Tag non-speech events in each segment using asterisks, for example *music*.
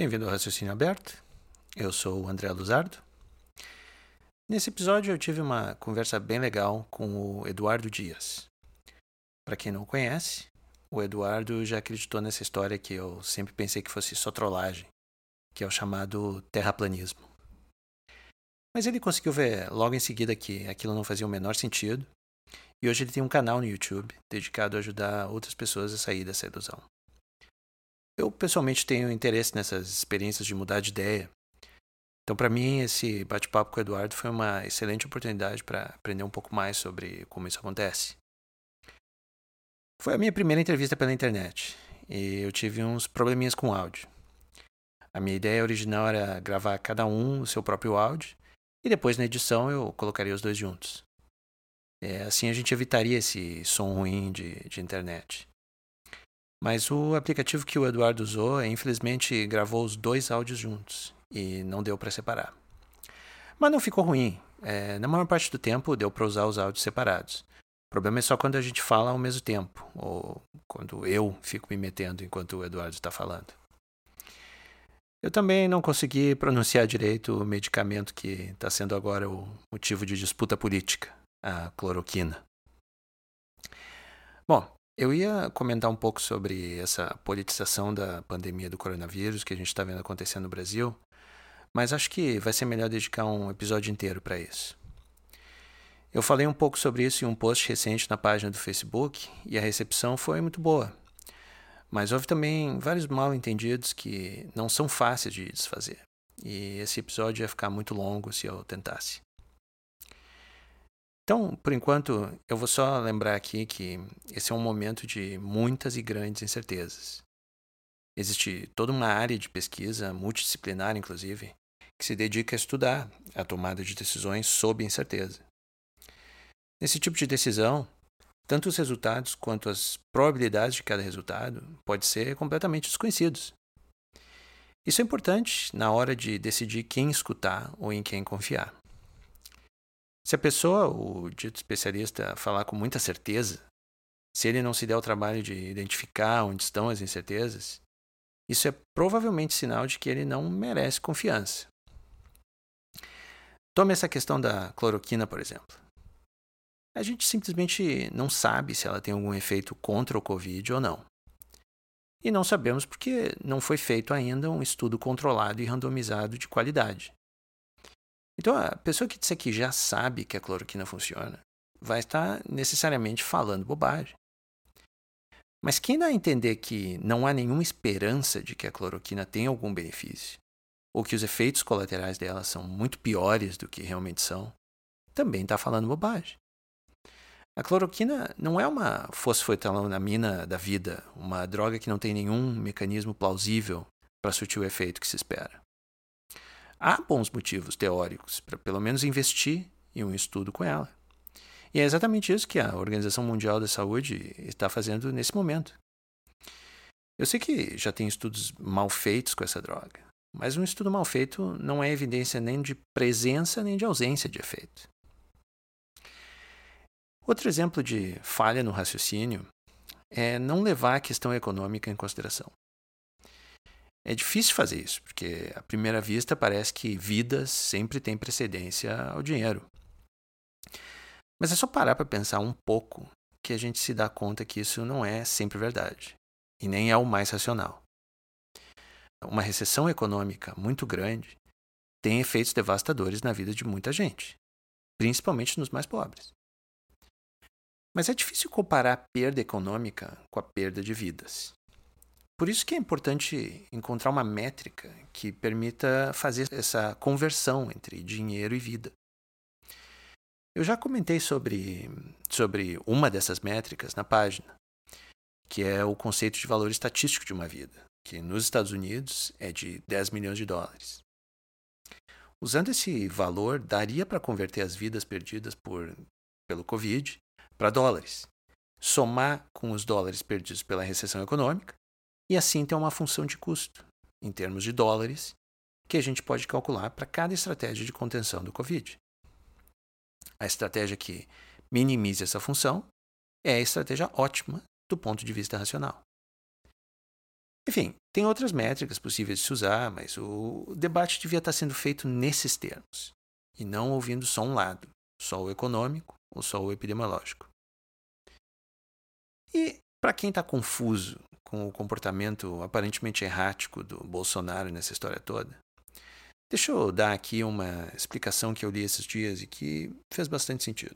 Bem-vindo ao Raciocínio Aberto. Eu sou o André Luzardo. Nesse episódio eu tive uma conversa bem legal com o Eduardo Dias. Para quem não conhece, o Eduardo já acreditou nessa história que eu sempre pensei que fosse só trollagem, que é o chamado terraplanismo. Mas ele conseguiu ver logo em seguida que aquilo não fazia o menor sentido, e hoje ele tem um canal no YouTube dedicado a ajudar outras pessoas a sair dessa ilusão. Eu pessoalmente tenho interesse nessas experiências de mudar de ideia. Então, para mim, esse bate-papo com o Eduardo foi uma excelente oportunidade para aprender um pouco mais sobre como isso acontece. Foi a minha primeira entrevista pela internet e eu tive uns probleminhas com o áudio. A minha ideia original era gravar cada um o seu próprio áudio e depois na edição eu colocaria os dois juntos. É, assim a gente evitaria esse som ruim de, de internet. Mas o aplicativo que o Eduardo usou, infelizmente, gravou os dois áudios juntos e não deu para separar. Mas não ficou ruim. É, na maior parte do tempo deu para usar os áudios separados. O problema é só quando a gente fala ao mesmo tempo, ou quando eu fico me metendo enquanto o Eduardo está falando. Eu também não consegui pronunciar direito o medicamento que está sendo agora o motivo de disputa política, a cloroquina. Bom, eu ia comentar um pouco sobre essa politização da pandemia do coronavírus que a gente está vendo acontecer no Brasil, mas acho que vai ser melhor dedicar um episódio inteiro para isso. Eu falei um pouco sobre isso em um post recente na página do Facebook e a recepção foi muito boa. Mas houve também vários mal entendidos que não são fáceis de desfazer. E esse episódio ia ficar muito longo se eu tentasse. Então, por enquanto, eu vou só lembrar aqui que esse é um momento de muitas e grandes incertezas. Existe toda uma área de pesquisa, multidisciplinar inclusive, que se dedica a estudar a tomada de decisões sob incerteza. Nesse tipo de decisão, tanto os resultados quanto as probabilidades de cada resultado podem ser completamente desconhecidos. Isso é importante na hora de decidir quem escutar ou em quem confiar. Se a pessoa, o dito especialista, falar com muita certeza, se ele não se der o trabalho de identificar onde estão as incertezas, isso é provavelmente sinal de que ele não merece confiança. Tome essa questão da cloroquina, por exemplo. A gente simplesmente não sabe se ela tem algum efeito contra o Covid ou não. E não sabemos porque não foi feito ainda um estudo controlado e randomizado de qualidade. Então, a pessoa que disser que já sabe que a cloroquina funciona vai estar necessariamente falando bobagem. Mas quem dá a entender que não há nenhuma esperança de que a cloroquina tenha algum benefício, ou que os efeitos colaterais dela são muito piores do que realmente são, também está falando bobagem. A cloroquina não é uma fosfetanolamina da vida, uma droga que não tem nenhum mecanismo plausível para surtir o efeito que se espera há bons motivos teóricos para pelo menos investir em um estudo com ela. E é exatamente isso que a Organização Mundial da Saúde está fazendo nesse momento. Eu sei que já tem estudos mal feitos com essa droga, mas um estudo mal feito não é evidência nem de presença nem de ausência de efeito. Outro exemplo de falha no raciocínio é não levar a questão econômica em consideração. É difícil fazer isso, porque à primeira vista parece que vidas sempre têm precedência ao dinheiro. Mas é só parar para pensar um pouco que a gente se dá conta que isso não é sempre verdade e nem é o mais racional. Uma recessão econômica muito grande tem efeitos devastadores na vida de muita gente, principalmente nos mais pobres. Mas é difícil comparar a perda econômica com a perda de vidas. Por isso que é importante encontrar uma métrica que permita fazer essa conversão entre dinheiro e vida. Eu já comentei sobre, sobre uma dessas métricas na página, que é o conceito de valor estatístico de uma vida, que nos Estados Unidos é de 10 milhões de dólares. Usando esse valor, daria para converter as vidas perdidas por, pelo Covid para dólares, somar com os dólares perdidos pela recessão econômica e assim ter uma função de custo, em termos de dólares, que a gente pode calcular para cada estratégia de contenção do Covid. A estratégia que minimize essa função é a estratégia ótima do ponto de vista racional. Enfim, tem outras métricas possíveis de se usar, mas o debate devia estar sendo feito nesses termos, e não ouvindo só um lado, só o econômico ou só o epidemiológico. E para quem está confuso com o comportamento aparentemente errático do Bolsonaro nessa história toda, deixa eu dar aqui uma explicação que eu li esses dias e que fez bastante sentido.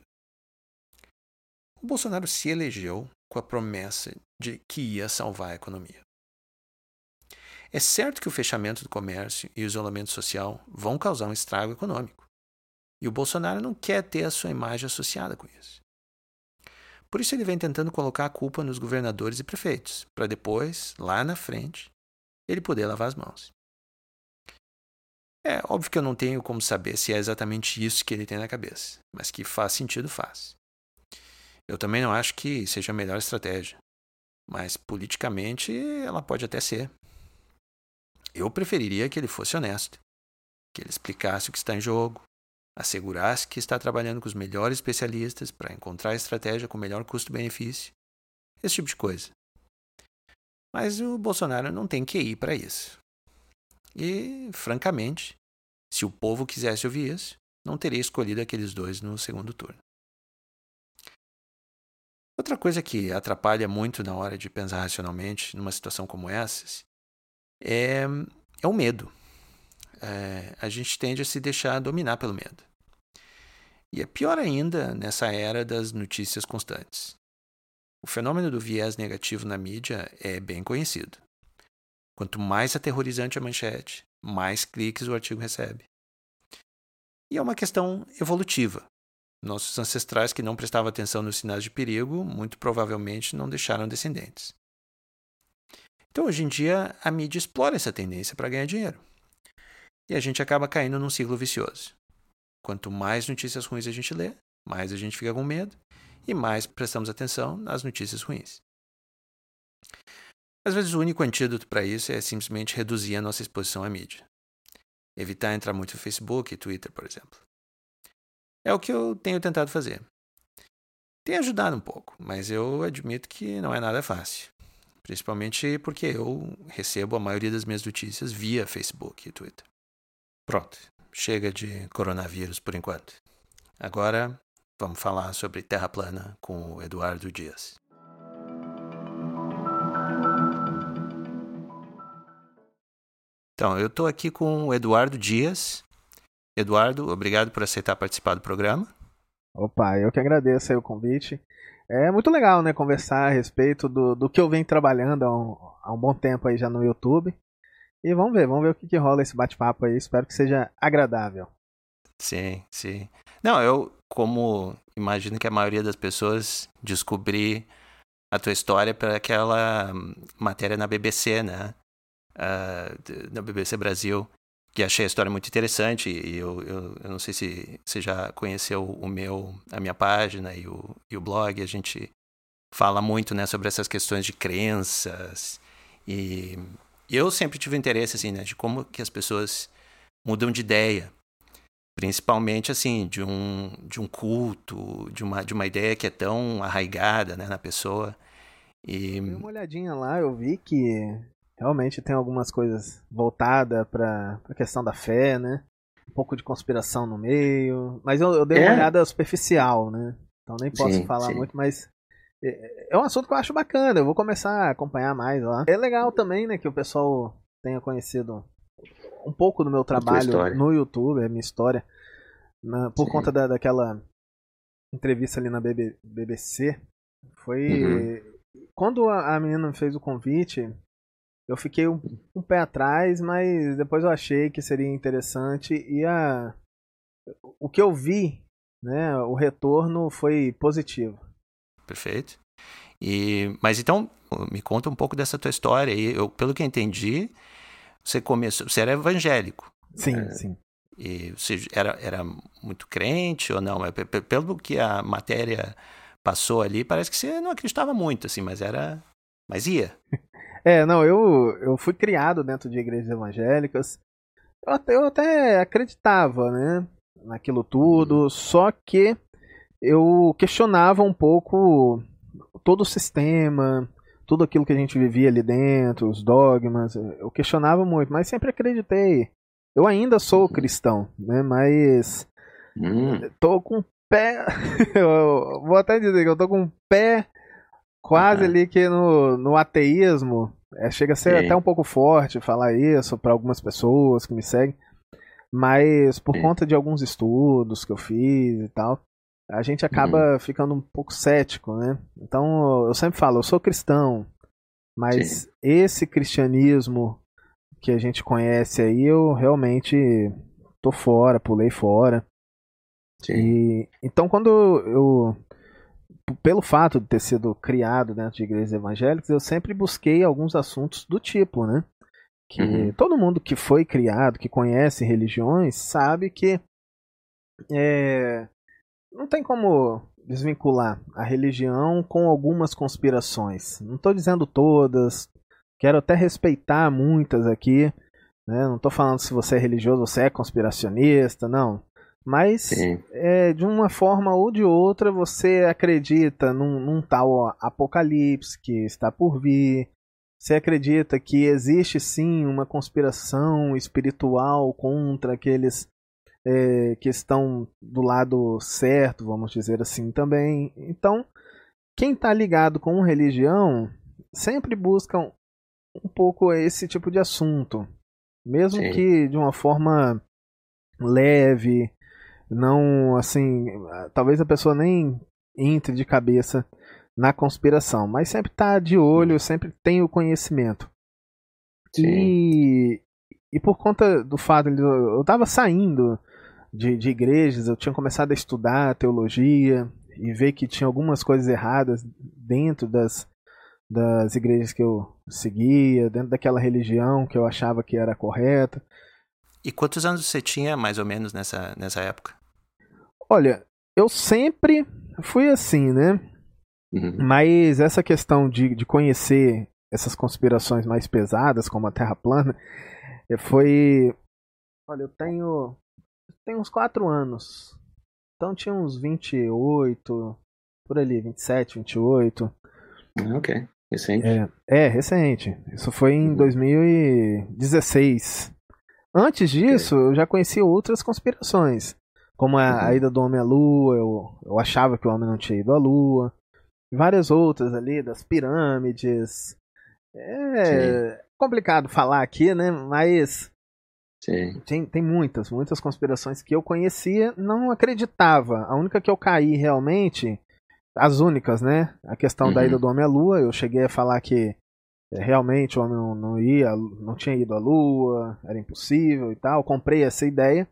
O Bolsonaro se elegeu com a promessa de que ia salvar a economia. É certo que o fechamento do comércio e o isolamento social vão causar um estrago econômico. E o Bolsonaro não quer ter a sua imagem associada com isso. Por isso ele vem tentando colocar a culpa nos governadores e prefeitos, para depois, lá na frente, ele poder lavar as mãos. É óbvio que eu não tenho como saber se é exatamente isso que ele tem na cabeça, mas que faz sentido, faz. Eu também não acho que seja a melhor estratégia, mas politicamente ela pode até ser. Eu preferiria que ele fosse honesto, que ele explicasse o que está em jogo, assegurasse que está trabalhando com os melhores especialistas para encontrar a estratégia com o melhor custo-benefício, esse tipo de coisa. Mas o Bolsonaro não tem que ir para isso. E, francamente, se o povo quisesse ouvir isso, não teria escolhido aqueles dois no segundo turno. Outra coisa que atrapalha muito na hora de pensar racionalmente numa situação como essas é, é o medo. É, a gente tende a se deixar dominar pelo medo. E é pior ainda nessa era das notícias constantes. O fenômeno do viés negativo na mídia é bem conhecido. Quanto mais aterrorizante a manchete, mais cliques o artigo recebe. E é uma questão evolutiva. Nossos ancestrais que não prestavam atenção nos sinais de perigo, muito provavelmente não deixaram descendentes. Então, hoje em dia, a mídia explora essa tendência para ganhar dinheiro. E a gente acaba caindo num ciclo vicioso. Quanto mais notícias ruins a gente lê, mais a gente fica com medo e mais prestamos atenção nas notícias ruins. Às vezes, o único antídoto para isso é simplesmente reduzir a nossa exposição à mídia. Evitar entrar muito no Facebook e Twitter, por exemplo. É o que eu tenho tentado fazer. Tem ajudado um pouco, mas eu admito que não é nada fácil. Principalmente porque eu recebo a maioria das minhas notícias via Facebook e Twitter. Pronto, chega de coronavírus por enquanto. Agora vamos falar sobre Terra plana com o Eduardo Dias. Então, eu estou aqui com o Eduardo Dias. Eduardo, obrigado por aceitar participar do programa. Opa, eu que agradeço aí o convite. É muito legal, né, conversar a respeito do, do que eu venho trabalhando há um, há um bom tempo aí já no YouTube. E vamos ver, vamos ver o que, que rola esse bate-papo aí. Espero que seja agradável. Sim, sim. Não, eu, como imagino que a maioria das pessoas descobri a tua história para aquela matéria na BBC, né? Uh, na BBC Brasil, que achei a história muito interessante e eu, eu, eu, não sei se você já conheceu o meu, a minha página e o, e o blog, a gente fala muito né, sobre essas questões de crenças e eu sempre tive interesse assim, né, de como que as pessoas mudam de ideia, principalmente assim, de um, de um culto, de uma, de uma ideia que é tão arraigada né, na pessoa. E... Dei uma olhadinha lá, eu vi que realmente tem algumas coisas voltadas para a questão da fé, né? Um pouco de conspiração no meio. Mas eu, eu dei é. uma olhada superficial, né? Então nem posso sim, falar sim. muito, mas é, é um assunto que eu acho bacana. Eu vou começar a acompanhar mais lá. É legal também, né, que o pessoal tenha conhecido um pouco do meu trabalho no YouTube, a minha história, na, por sim. conta da, daquela entrevista ali na BB, BBC. Foi. Uhum. Quando a, a menina fez o convite, eu fiquei um, um, pé atrás, mas depois eu achei que seria interessante e a o que eu vi, né, o retorno foi positivo. Perfeito. E mas então me conta um pouco dessa tua história e eu pelo que eu entendi, você começou, você era evangélico. Sim, é, sim. E você era era muito crente ou não? É, pelo que a matéria passou ali, parece que você não acreditava muito assim, mas era mas ia. *laughs* É, não, eu, eu fui criado dentro de igrejas evangélicas. Eu até, eu até acreditava, né? Naquilo tudo, uhum. só que eu questionava um pouco todo o sistema, tudo aquilo que a gente vivia ali dentro, os dogmas, eu questionava muito, mas sempre acreditei. Eu ainda sou uhum. cristão, né? Mas hum. tô com o pé. *laughs* eu vou até dizer que eu tô com o pé quase uhum. ali que no, no ateísmo. É, chega a ser Sim. até um pouco forte falar isso para algumas pessoas que me seguem. Mas por Sim. conta de alguns estudos que eu fiz e tal, a gente acaba uhum. ficando um pouco cético, né? Então eu sempre falo, eu sou cristão, mas Sim. esse cristianismo que a gente conhece aí, eu realmente tô fora, pulei fora. Sim. E, então quando eu, pelo fato de ter sido criado dentro de igrejas evangélicas, eu sempre busquei alguns assuntos do tipo, né? Que uhum. todo mundo que foi criado, que conhece religiões, sabe que é, não tem como desvincular a religião com algumas conspirações. Não estou dizendo todas, quero até respeitar muitas aqui. Né? Não estou falando se você é religioso, você é conspiracionista, não. Mas é, de uma forma ou de outra você acredita num, num tal apocalipse que está por vir. Você acredita que existe sim uma conspiração espiritual contra aqueles é, que estão do lado certo, vamos dizer assim também. Então, quem está ligado com religião sempre busca um, pouco esse tipo de assunto, mesmo Sim. que de uma forma leve, não assim, talvez a pessoa nem entre de cabeça na conspiração, mas sempre está de olho, sempre tem o conhecimento. Sim. E, e por conta do fato eu estava saindo de, de igrejas, eu tinha começado a estudar teologia e ver que tinha algumas coisas erradas dentro das, das igrejas que eu seguia, dentro daquela religião que eu achava que era correta. E quantos anos você tinha, mais ou menos, nessa, nessa época? Olha, eu sempre fui assim, né? Uhum. Mas essa questão de, de conhecer essas conspirações mais pesadas, como a Terra plana, foi. Olha, eu tenho tem uns 4 anos. Então tinha uns 28, por ali, 27, 28. Ok, recente. É, é recente. Isso foi em uhum. 2016. Antes disso, okay. eu já conhecia outras conspirações. Como a, uhum. a, ida do homem à lua, eu, eu achava que o homem não tinha ido à lua. Várias outras ali, das pirâmides. É Sim. complicado falar aqui, né? Mas Sim. Tem, tem muitas, muitas conspirações que eu conhecia, não acreditava. A única que eu caí realmente, as únicas, né? A questão uhum. da ida do homem à lua, eu cheguei a falar que é, realmente o homem não, não ia, não tinha ido à lua, era impossível e tal. comprei essa ideia.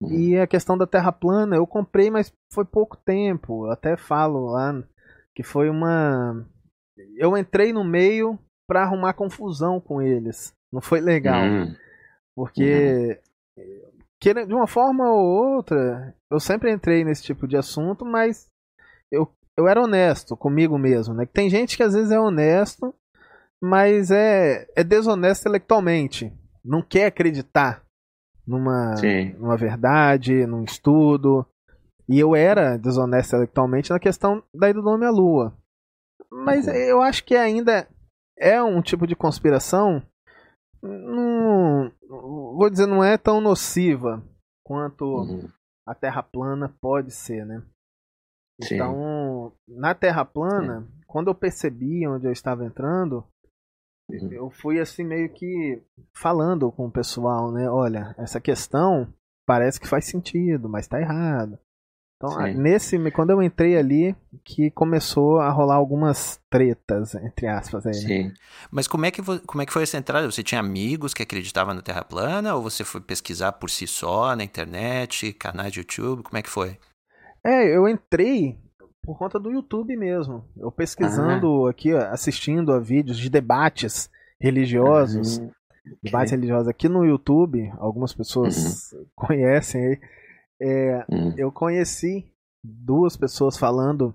Uhum. E a questão da Terra plana, eu comprei, mas foi pouco tempo. Eu até falo lá que foi uma. Eu entrei no meio para arrumar confusão com eles. Não foi legal. Uhum. Porque, uhum. de uma forma ou outra, eu sempre entrei nesse tipo de assunto, mas eu, eu era honesto comigo mesmo. Né? Tem gente que às vezes é honesto, mas é, é desonesto intelectualmente. Não quer acreditar numa, numa verdade, num estudo. E eu era desonesto intelectualmente na questão da ida do nome à lua. Mas uhum. eu acho que ainda é um tipo de conspiração não, vou dizer, não é tão nociva quanto uhum. a Terra plana pode ser, né? Sim. Então, na Terra plana, Sim. quando eu percebi onde eu estava entrando, uhum. eu fui assim meio que falando com o pessoal, né? Olha, essa questão parece que faz sentido, mas está errado. Então, Sim. nesse, quando eu entrei ali, que começou a rolar algumas tretas, entre aspas. Aí, né? Sim. Mas como é, que, como é que foi essa entrada? Você tinha amigos que acreditavam na Terra plana? Ou você foi pesquisar por si só na internet, canais de YouTube? Como é que foi? É, eu entrei por conta do YouTube mesmo. Eu pesquisando ah. aqui, assistindo a vídeos de debates religiosos. Uhum. Debates religiosos aqui no YouTube, algumas pessoas uhum. conhecem aí é, hum. Eu conheci duas pessoas falando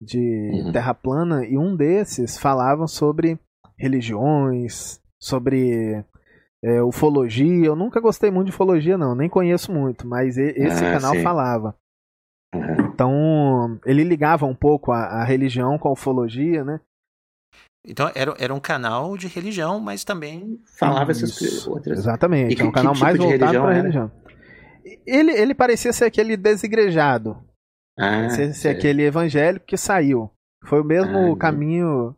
de hum. Terra plana e um desses falavam sobre religiões, sobre é, ufologia. Eu nunca gostei muito de ufologia, não, nem conheço muito, mas esse ah, canal sim. falava. Uhum. Então, ele ligava um pouco a, a, religião com a ufologia, né? Então era, era um canal de religião, mas também. Falava Isso, essas outras. Exatamente. É um canal tipo mais voltado para religião. Ele, ele parecia ser aquele desigrejado. Ah, parecia ser aquele evangélico que saiu. Foi o mesmo ah, caminho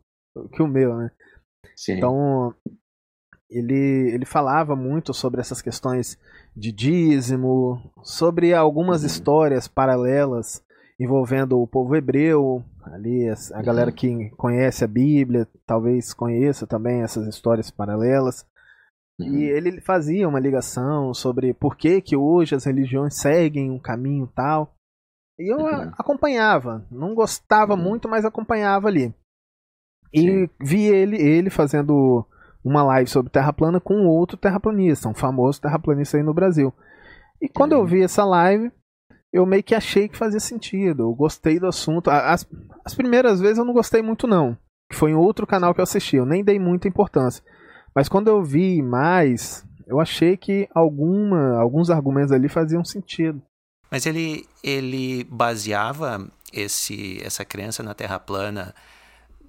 que o meu, né? Sim. Então, ele, ele falava muito sobre essas questões de dízimo, sobre algumas uhum. histórias paralelas envolvendo o povo hebreu, ali a, a galera uhum. que conhece a Bíblia, talvez conheça também essas histórias paralelas. Uhum. E ele fazia uma ligação sobre por que, que hoje as religiões seguem um caminho tal. E eu uhum. acompanhava, não gostava uhum. muito, mas acompanhava ali. E Sim. vi ele, ele fazendo uma live sobre terra plana com outro terraplanista, um famoso terraplanista aí no Brasil. E quando eu vi essa live, eu meio que achei que fazia sentido. Eu gostei do assunto. As, as primeiras vezes eu não gostei muito, não. Foi em outro canal que eu assisti, eu nem dei muita importância. Mas quando eu vi mais, eu achei que alguma, alguns argumentos ali faziam sentido. Mas ele, ele baseava esse, essa crença na Terra plana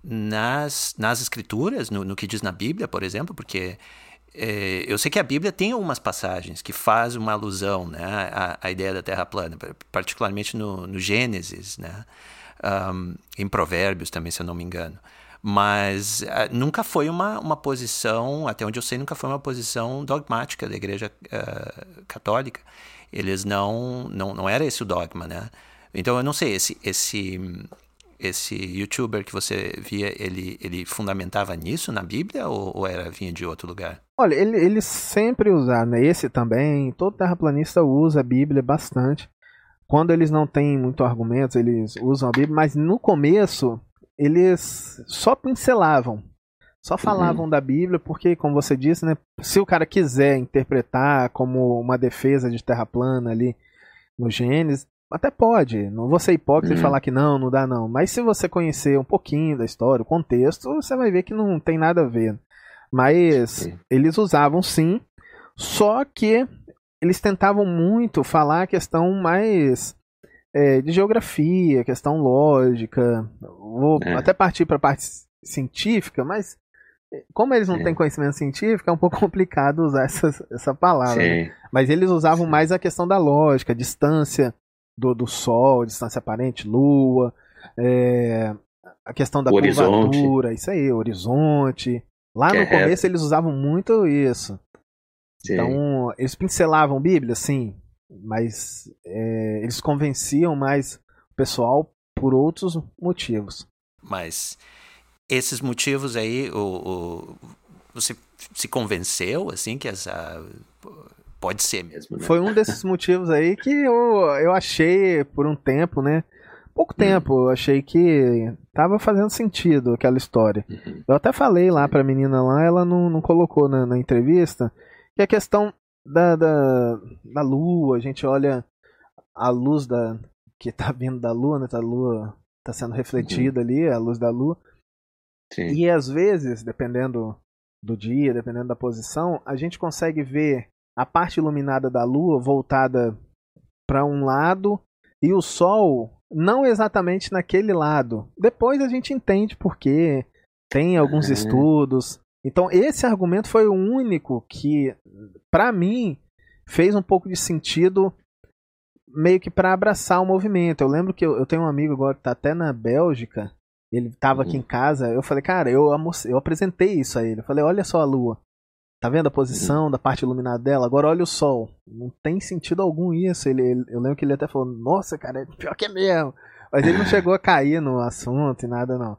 nas, nas escrituras, no, no que diz na Bíblia, por exemplo, porque é, eu sei que a Bíblia tem algumas passagens que faz uma alusão né, à, à ideia da Terra plana, particularmente no, no Gênesis, né, um, em Provérbios também, se eu não me engano. Mas uh, nunca foi uma, uma posição, até onde eu sei, nunca foi uma posição dogmática da Igreja uh, Católica. Eles não, não, não era esse o dogma, né? Então eu não sei, esse, esse esse youtuber que você via, ele, ele fundamentava nisso na Bíblia ou, ou era vinha de outro lugar? Olha, ele, ele sempre usa, né? Esse também, todo terraplanista usa a Bíblia bastante. Quando eles não têm muito argumentos, eles usam a Bíblia, mas no começo eles só pincelavam, só falavam uhum. da Bíblia, porque, como você disse, né, se o cara quiser interpretar como uma defesa de terra plana ali no Gênesis, até pode, não vou ser hipócrita uhum. e falar que não, não dá não. Mas se você conhecer um pouquinho da história, o contexto, você vai ver que não tem nada a ver. Mas sim. eles usavam sim, só que eles tentavam muito falar a questão mais é, de geografia, questão lógica. Vou é. até partir para a parte científica, mas é, como eles não sim. têm conhecimento científico, é um pouco *laughs* complicado usar essa, essa palavra. Né? Mas eles usavam mais a questão da lógica, distância do, do Sol, distância aparente, Lua, é, a questão da o curvatura, horizonte. isso aí, horizonte. Lá que no é começo eles usavam muito isso. Sim. Então, eles pincelavam Bíblia, sim, mas é, eles convenciam mais o pessoal por outros motivos. Mas esses motivos aí, o, o, você se convenceu, assim, que essa Pode ser mesmo, né? Foi um desses motivos aí que eu, eu achei por um tempo, né? Pouco tempo, eu achei que tava fazendo sentido aquela história. Uhum. Eu até falei lá pra menina lá, ela não, não colocou na, na entrevista, que a questão da, da, da lua, a gente olha a luz da que tá vindo da lua, né? A lua tá sendo refletida uhum. ali, a luz da lua. Sim. E às vezes, dependendo do dia, dependendo da posição, a gente consegue ver a parte iluminada da Lua voltada para um lado e o Sol não exatamente naquele lado. Depois a gente entende por quê. Tem alguns uhum. estudos. Então esse argumento foi o único que, para mim, fez um pouco de sentido meio que para abraçar o movimento. Eu lembro que eu, eu, tenho um amigo agora que tá até na Bélgica. Ele estava aqui em uhum. casa. Eu falei, cara, eu, eu apresentei isso a ele. Eu falei, olha só a Lua. Tá vendo a posição uhum. da parte iluminada dela? Agora olha o sol. Não tem sentido algum isso. Ele, ele, eu lembro que ele até falou, nossa, cara, é pior que é mesmo. Mas ele não *laughs* chegou a cair no assunto e nada, não.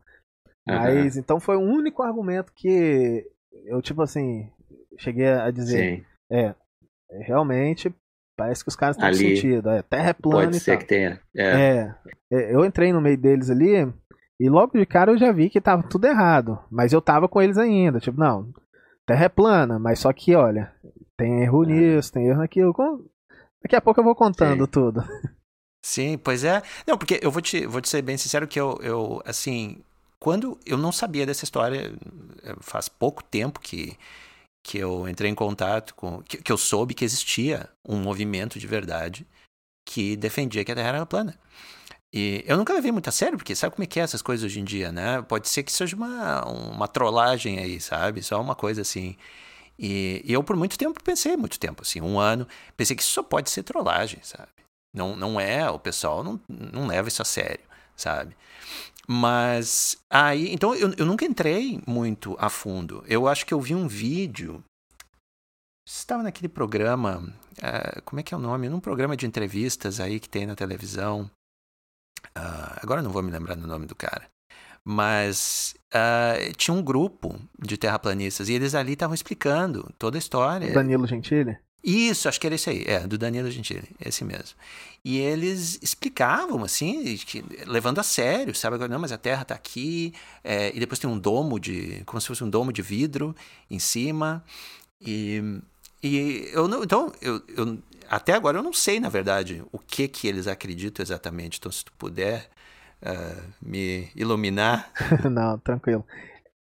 Uhum. Mas então foi o único argumento que eu, tipo assim, cheguei a dizer. Sim. É, realmente parece que os caras têm sentido. É, terra é plana pode ser que tenha. É. é. É, eu entrei no meio deles ali e logo de cara eu já vi que tava tudo errado. Mas eu tava com eles ainda. Tipo, não, Terra é plana, mas só que, olha, tem erro é. nisso, tem erro naquilo. Daqui a pouco eu vou contando Sim. tudo. Sim, pois é. Não, porque eu vou te, vou te ser bem sincero que eu, eu, assim, quando eu não sabia dessa história, faz pouco tempo que, que eu entrei em contato com. Que, que eu soube que existia um movimento de verdade que defendia que a Terra era plana. E eu nunca levei muito a sério, porque sabe como é que é essas coisas hoje em dia, né? Pode ser que seja uma, uma trollagem aí, sabe? Só uma coisa assim. E, e eu por muito tempo pensei, muito tempo, assim, um ano, pensei que isso só pode ser trollagem, sabe? Não, não é, o pessoal não, não leva isso a sério, sabe? Mas aí, então eu, eu nunca entrei muito a fundo. Eu acho que eu vi um vídeo. Estava naquele programa, uh, como é que é o nome? Num programa de entrevistas aí que tem na televisão. Uh, agora não vou me lembrar do nome do cara. Mas uh, tinha um grupo de terraplanistas e eles ali estavam explicando toda a história. Danilo Gentili? Isso, acho que era esse aí, é, do Danilo Gentili, esse mesmo. E eles explicavam, assim, que, levando a sério, sabe? Não, mas a Terra está aqui, é, e depois tem um domo de, como se fosse um domo de vidro em cima. E, e eu não, então, eu, eu, até agora eu não sei, na verdade, o que que eles acreditam exatamente. Então, se tu puder uh, me iluminar. *laughs* não, tranquilo.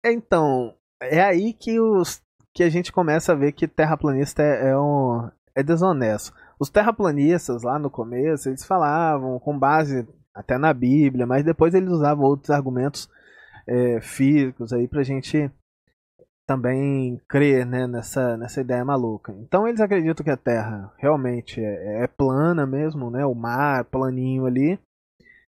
Então, é aí que os que a gente começa a ver que terraplanista é, é, um, é desonesto. Os terraplanistas, lá no começo, eles falavam com base até na Bíblia, mas depois eles usavam outros argumentos é, físicos aí pra gente também crer né, nessa, nessa ideia maluca. Então eles acreditam que a Terra realmente é, é plana mesmo, né, o mar planinho ali,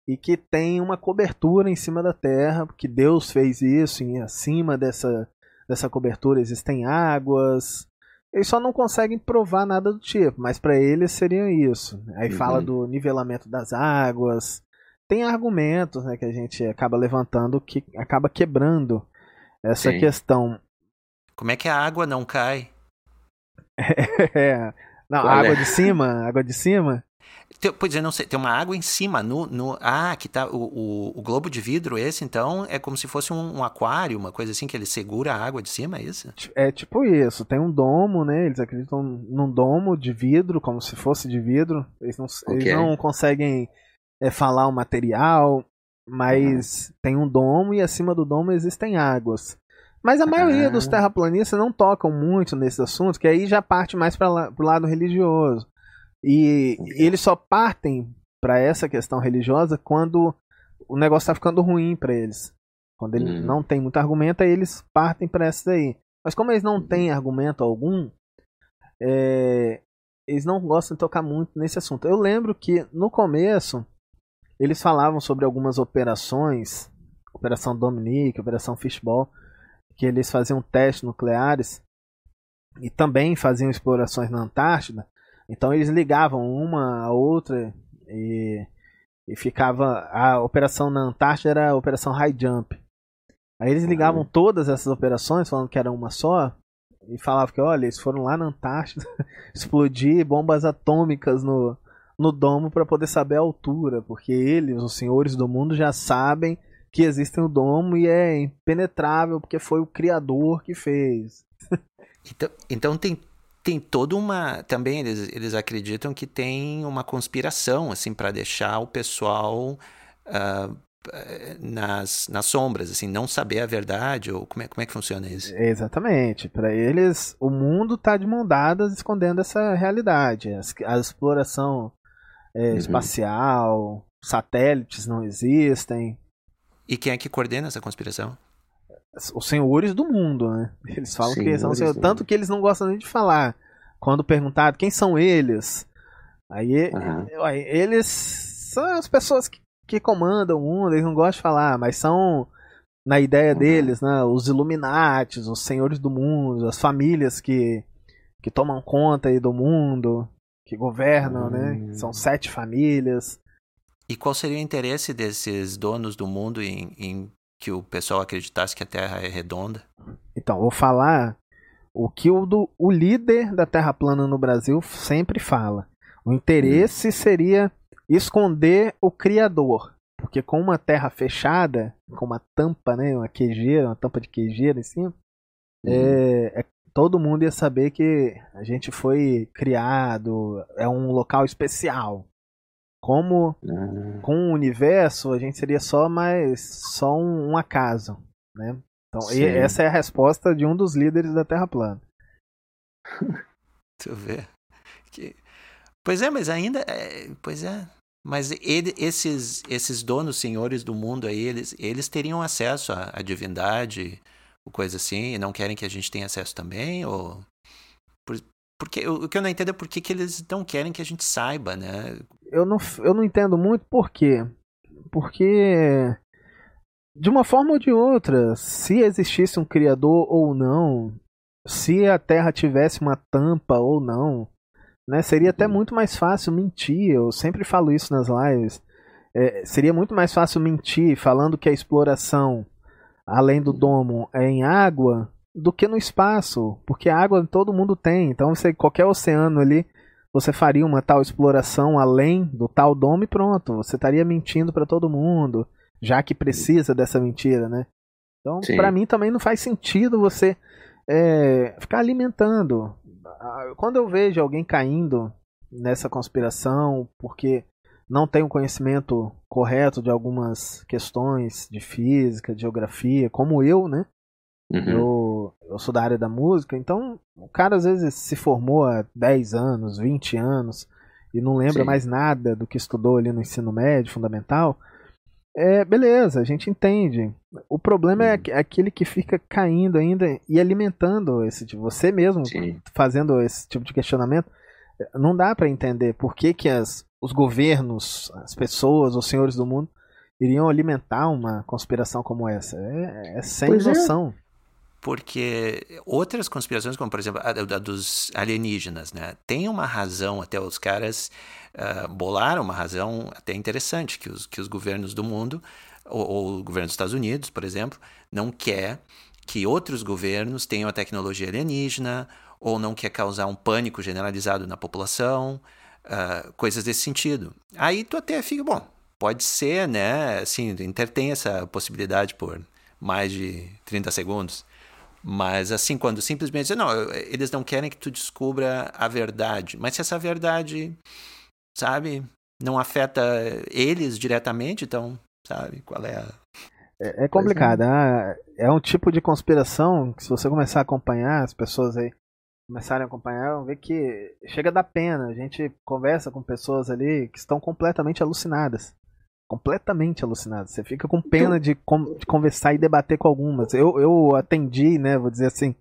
e que tem uma cobertura em cima da Terra, porque Deus fez isso, e acima dessa dessa cobertura existem águas. Eles só não conseguem provar nada do tipo, mas para eles seria isso. Aí uhum. fala do nivelamento das águas. Tem argumentos né, que a gente acaba levantando que acaba quebrando essa Sim. questão. Como é que a água não cai? *laughs* é. Não, a água de cima, água de cima. Tem, pois é, não sei, tem uma água em cima no, no ah, que tá o, o, o, globo de vidro esse então é como se fosse um, um, aquário, uma coisa assim que ele segura a água de cima, é isso? É tipo isso, tem um domo, né? Eles acreditam num domo de vidro, como se fosse de vidro. Eles não, okay. eles não conseguem é, falar o material, mas uhum. tem um domo e acima do domo existem águas. Mas a maioria dos terraplanistas não tocam muito nesse assunto, que aí já parte mais para o lado religioso. E, e eles só partem para essa questão religiosa quando o negócio está ficando ruim para eles. Quando ele hum. não tem muito argumento, aí eles partem para essa daí. Mas como eles não uhum. têm argumento algum, é, eles não gostam de tocar muito nesse assunto. Eu lembro que no começo eles falavam sobre algumas operações, Operação Dominique, Operação Fishball, que eles faziam testes nucleares e também faziam explorações na Antártida. Então eles ligavam uma a outra e, e ficava. A operação na Antártida era a operação High Jump. Aí eles ligavam todas essas operações, falando que era uma só, e falavam que, olha, eles foram lá na Antártida *laughs* explodir bombas atômicas no, no domo para poder saber a altura, porque eles, os senhores do mundo, já sabem que existe o domo e é impenetrável porque foi o criador que fez. então, então tem tem toda uma. Também eles, eles acreditam que tem uma conspiração, assim, para deixar o pessoal uh, nas, nas sombras, assim, não saber a verdade, ou como é, como é que funciona isso? Exatamente. Para eles, o mundo está de mão dadas escondendo essa realidade. A, a exploração é, uhum. espacial, satélites não existem. E quem é que coordena essa conspiração? Os senhores do mundo, né? Eles falam senhores que são senhores, tanto que eles não gostam nem de falar. Quando perguntado quem são eles, aí uhum. eles são as pessoas que, que, comandam o mundo, eles não gostam de falar, mas são na ideia uhum. deles, né, os Illuminates, os senhores do mundo, as famílias que que tomam conta aí do mundo, que governam, né? uhum. né? São sete famílias. E qual seria o interesse desses donos do mundo em, em que o pessoal acreditasse que a Terra é redonda? Então, vou falar o que o, do, o líder da Terra plana no Brasil sempre fala. O interesse hum. seria esconder o Criador. Porque com uma terra fechada, com uma tampa, né, uma queijeira, uma tampa de queijeira em cima, hum. é, é, todo mundo ia saber que a gente foi criado, é um local especial. Como uhum. com o universo a gente seria só mais só um, um acaso, né? Então essa é a resposta de um dos líderes da Terra plana. *laughs* Eu ver. Que... Pois é, mas ainda, é... pois é, Mas ele, esses, esses donos, senhores do mundo aí, eles, eles teriam acesso à, à divindade, coisa assim, e não querem que a gente tenha acesso também? Ou... Por, porque, o que eu não entendo é por que, que eles não querem que a gente saiba, né? Eu não, eu não entendo muito por quê. Porque, de uma forma ou de outra, se existisse um criador ou não, se a Terra tivesse uma tampa ou não, né, seria até uhum. muito mais fácil mentir. Eu sempre falo isso nas lives. É, seria muito mais fácil mentir falando que a exploração além do domo é em água do que no espaço, porque água todo mundo tem. Então você qualquer oceano ali, você faria uma tal exploração além do tal domo e pronto, você estaria mentindo para todo mundo, já que precisa dessa mentira, né? Então, para mim também não faz sentido você é, ficar alimentando. Quando eu vejo alguém caindo nessa conspiração porque não tem um conhecimento correto de algumas questões de física, de geografia, como eu, né? Uhum. Eu, eu sou da área da música, então o cara às vezes se formou há 10 anos, 20 anos e não lembra Sim. mais nada do que estudou ali no ensino médio, fundamental. É, beleza, a gente entende. O problema é uhum. é aquele que fica caindo ainda e alimentando esse tipo. Você mesmo Sim. fazendo esse tipo de questionamento, não dá para entender por que, que as, os governos, as pessoas, os senhores do mundo iriam alimentar uma conspiração como essa. É, é sem pois é. noção. É. Porque outras conspirações, como por exemplo a, a, dos alienígenas, né? Tem uma razão, até os caras uh, bolaram uma razão até interessante, que os, que os governos do mundo, ou, ou o governo dos Estados Unidos, por exemplo, não quer que outros governos tenham a tecnologia alienígena, ou não quer causar um pânico generalizado na população, uh, coisas desse sentido. Aí tu até fica, bom, pode ser, né? Assim, intertém essa possibilidade por mais de 30 segundos. Mas assim, quando simplesmente não, eles não querem que tu descubra a verdade. Mas se essa verdade, sabe, não afeta eles diretamente, então, sabe, qual é a. É, é complicado. É. é um tipo de conspiração que se você começar a acompanhar, as pessoas aí começarem a acompanhar, vão ver que chega da pena. A gente conversa com pessoas ali que estão completamente alucinadas completamente alucinado. Você fica com pena de, de conversar e debater com algumas. Eu, eu atendi, né, vou dizer assim,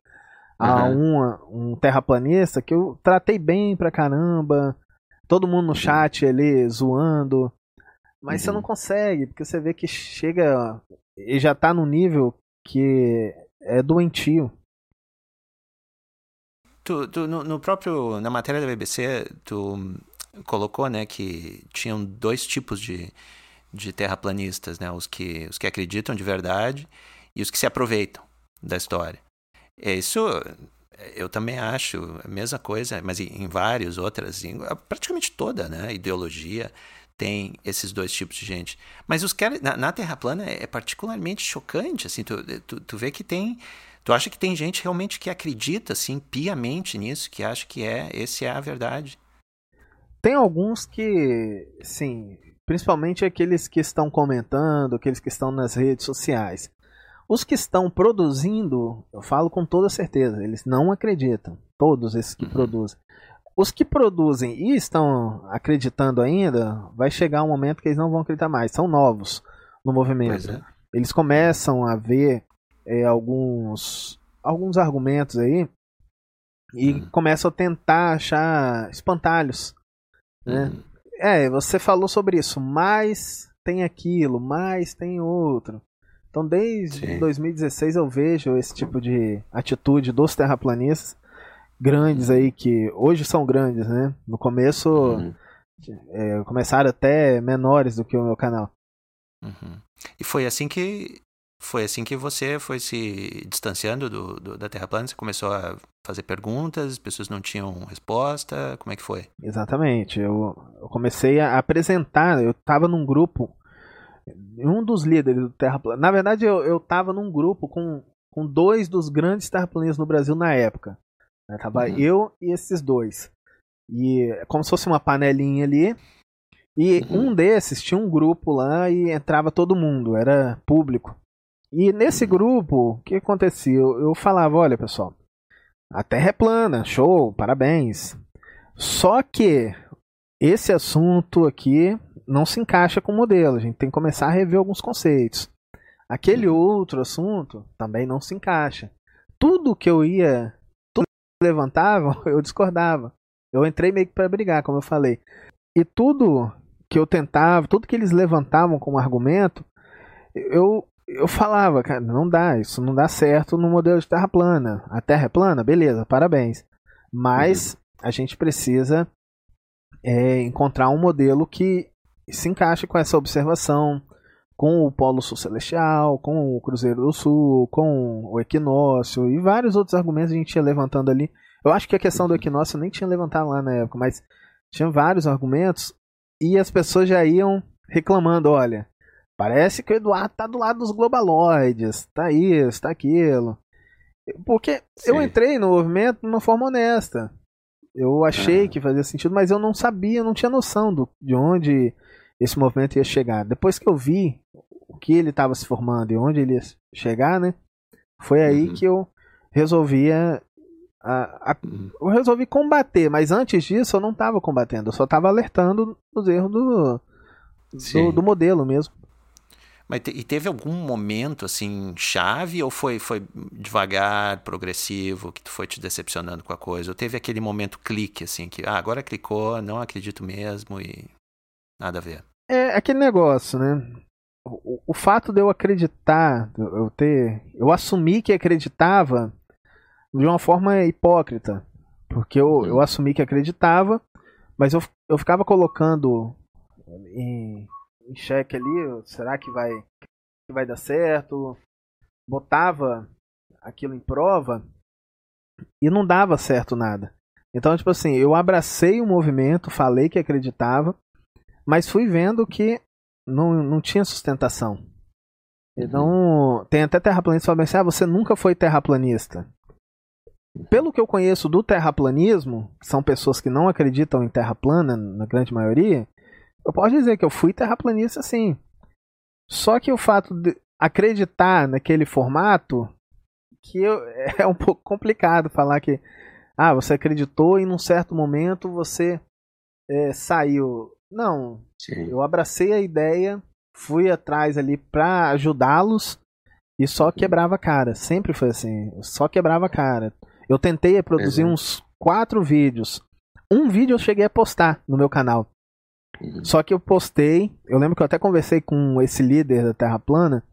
a uhum. uma, um terraplanista que eu tratei bem pra caramba. Todo mundo no chat ali zoando. Mas uhum. você não consegue, porque você vê que chega e já tá no nível que é doentio. Tu, tu no, no, próprio na matéria da BBC tu colocou né que tinham dois tipos de, de terraplanistas, né? Os que, os que acreditam de verdade e os que se aproveitam da história. É isso eu também acho a mesma coisa, mas em, vários outras, em, praticamente toda, né? Ideologia tem esses dois tipos de gente. Mas os caras na, na Terra plana é, é, particularmente chocante, assim, tu, tu, tu vê que tem Tu acha que tem gente realmente que acredita assim piamente nisso, que acha que é, esse é a verdade? Tem alguns que, sim, Principalmente aqueles que estão comentando, aqueles que estão nas redes sociais. Os que estão produzindo, eu falo com toda certeza, eles não acreditam. Todos esses que uhum. produzem. Os que produzem e estão acreditando ainda, vai chegar um momento que eles não vão acreditar mais. São novos no movimento. É. Eles começam a ver é, alguns, alguns argumentos aí e uhum. começam a tentar achar espantalhos. Né? Uhum. É, você falou sobre isso, mas tem aquilo, mas tem outro. Então, desde Sim. 2016 eu vejo esse tipo de atitude dos terraplanistas grandes aí, que hoje são grandes, né? No começo uhum. é, começaram até menores do que o meu canal. Uhum. E foi assim que foi assim que você foi se distanciando do, do, da Terra plana? Você começou a fazer perguntas, as pessoas não tinham resposta? Como é que foi? Exatamente. Eu, eu comecei a apresentar, eu estava num grupo, um dos líderes do Terra plana. Na verdade, eu estava num grupo com, com dois dos grandes terraplanistas no Brasil na época. Né? Tava uhum. eu e esses dois. E como se fosse uma panelinha ali. E uhum. um desses tinha um grupo lá e entrava todo mundo, era público. E nesse grupo, o que acontecia? Eu, eu falava, olha pessoal, a Terra é plana, show, parabéns. Só que esse assunto aqui não se encaixa com o modelo. A gente tem que começar a rever alguns conceitos. Aquele outro assunto também não se encaixa. Tudo que eu ia, tudo que levantavam, *laughs* eu discordava. Eu entrei meio que para brigar, como eu falei. E tudo que eu tentava, tudo que eles levantavam como argumento, eu eu falava, cara, não dá, isso não dá certo no modelo de terra plana. A terra é plana, beleza, parabéns. Mas uhum. a gente precisa é, encontrar um modelo que se encaixe com essa observação, com o Polo Sul Celestial, com o Cruzeiro do Sul, com o equinócio e vários outros argumentos a gente ia levantando ali. Eu acho que a questão do equinócio eu nem tinha levantado lá na época, mas tinha vários argumentos e as pessoas já iam reclamando, olha, parece que o Eduardo tá do lado dos globaloides, tá isso, tá aquilo. Porque Sim. eu entrei no movimento de uma forma honesta. Eu achei ah. que fazia sentido, mas eu não sabia, não tinha noção do, de onde esse movimento ia chegar. Depois que eu vi o que ele estava se formando e onde ele ia chegar, né? Foi aí uhum. que eu resolvia a, a, uhum. eu resolvi combater, mas antes disso eu não estava combatendo, eu só estava alertando os erros do, do, do, modelo mesmo. Mas te, e teve algum momento assim chave ou foi foi devagar, progressivo, que tu foi te decepcionando com a coisa? Ou teve aquele momento clique assim que ah, agora clicou, não acredito mesmo e Nada a ver. É aquele negócio, né? O, o fato de eu acreditar, eu ter. Eu assumi que acreditava de uma forma hipócrita. Porque eu, eu assumi que acreditava, mas eu, eu ficava colocando em, em xeque ali, será que vai, que vai dar certo? Botava aquilo em prova e não dava certo nada. Então, tipo assim, eu abracei o movimento, falei que acreditava, mas fui vendo que não, não tinha sustentação. Então, tem até terraplanistas que falam assim: ah, você nunca foi terraplanista. Pelo que eu conheço do terraplanismo, que são pessoas que não acreditam em terra plana, na grande maioria, eu posso dizer que eu fui terraplanista sim. Só que o fato de acreditar naquele formato, que eu, *laughs* é um pouco complicado falar que ah, você acreditou e num certo momento você é, saiu não. Sim. Eu abracei a ideia, fui atrás ali para ajudá-los e só quebrava a cara. Sempre foi assim, só quebrava a cara. Eu tentei produzir Exato. uns quatro vídeos. Um vídeo eu cheguei a postar no meu canal. Uhum. Só que eu postei, eu lembro que eu até conversei com esse líder da Terra Plana,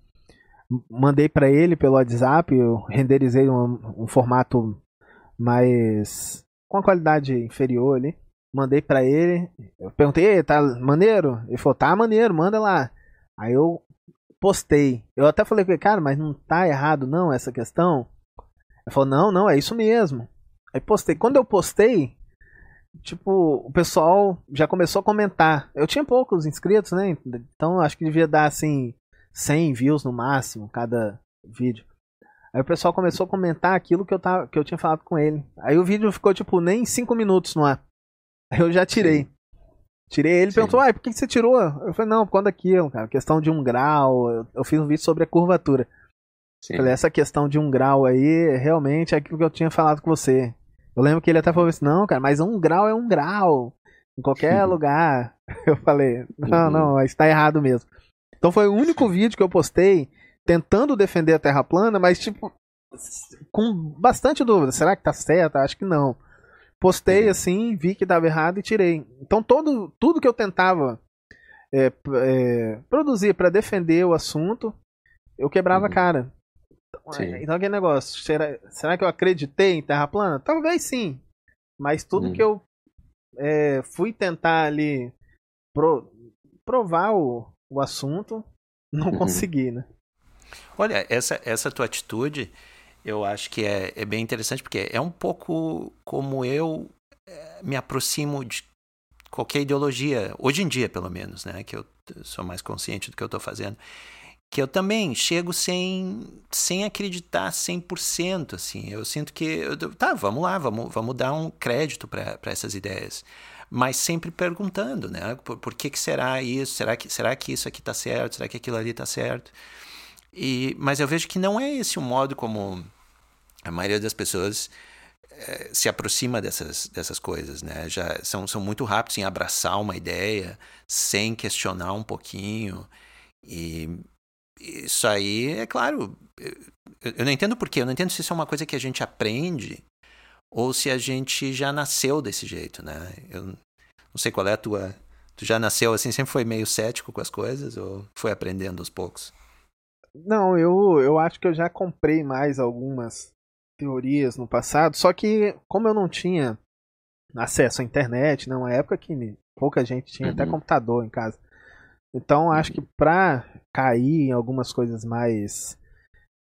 mandei para ele pelo WhatsApp, eu renderizei um, um formato mais com a qualidade inferior ali mandei para ele. Eu perguntei, tá maneiro? Ele falou, tá maneiro, manda lá. Aí eu postei. Eu até falei com ele, cara, mas não tá errado não essa questão? Ele falou, não, não, é isso mesmo. Aí postei. Quando eu postei, tipo, o pessoal já começou a comentar. Eu tinha poucos inscritos, né? Então acho que devia dar assim 100 views no máximo cada vídeo. Aí o pessoal começou a comentar aquilo que eu, tava, que eu tinha falado com ele. Aí o vídeo ficou tipo nem 5 minutos no ar. Eu já tirei. Tirei ele e perguntou, ah, por que você tirou? Eu falei, não, por conta daquilo, cara. Questão de um grau. Eu, eu fiz um vídeo sobre a curvatura. Sim. Falei, essa questão de um grau aí, realmente é aquilo que eu tinha falado com você. Eu lembro que ele até falou assim, não, cara, mas um grau é um grau. Em qualquer lugar. *laughs* Eu falei, não, uhum. não, está errado mesmo. Então foi o único vídeo que eu postei tentando defender a Terra plana, mas tipo, com bastante dúvida. Será que tá certo? Acho que não. Postei assim, vi que dava errado e tirei. Então todo, tudo que eu tentava é, é, produzir para defender o assunto, eu quebrava a uhum. cara. Então, é, então aquele negócio, será, será que eu acreditei em Terra plana? Talvez sim. Mas tudo uhum. que eu é, fui tentar ali pro, provar o, o assunto, *laughs* não uhum. consegui, né? Olha, essa, essa tua atitude eu acho que é, é bem interessante, porque é um pouco como eu é, me aproximo de qualquer ideologia, hoje em dia pelo menos, né? Que eu sou mais consciente do que eu estou fazendo. Que eu também chego sem, sem acreditar 100%, assim. Eu sinto que, tá, vamos lá, vamos, vamos dar um crédito para essas ideias mas sempre perguntando, né? Por, por, que, que será isso? Será que, será que isso aqui está certo? Será que aquilo ali está certo? E, mas eu vejo que não é esse o modo como a maioria das pessoas é, se aproxima dessas, dessas coisas, né? Já são, são muito rápidos em abraçar uma ideia sem questionar um pouquinho. E isso aí, é claro, eu, não entendo porquê, eu não entendo se isso é uma coisa que a gente aprende ou se a gente já nasceu desse jeito, né? Eu não sei qual é a tua. Tu já nasceu assim, sempre foi meio cético com as coisas ou foi aprendendo aos poucos? Não, eu, eu acho que eu já comprei mais algumas teorias no passado, só que como eu não tinha acesso à internet, numa né, época que pouca gente tinha uhum. até computador em casa. Então acho que pra cair em algumas coisas mais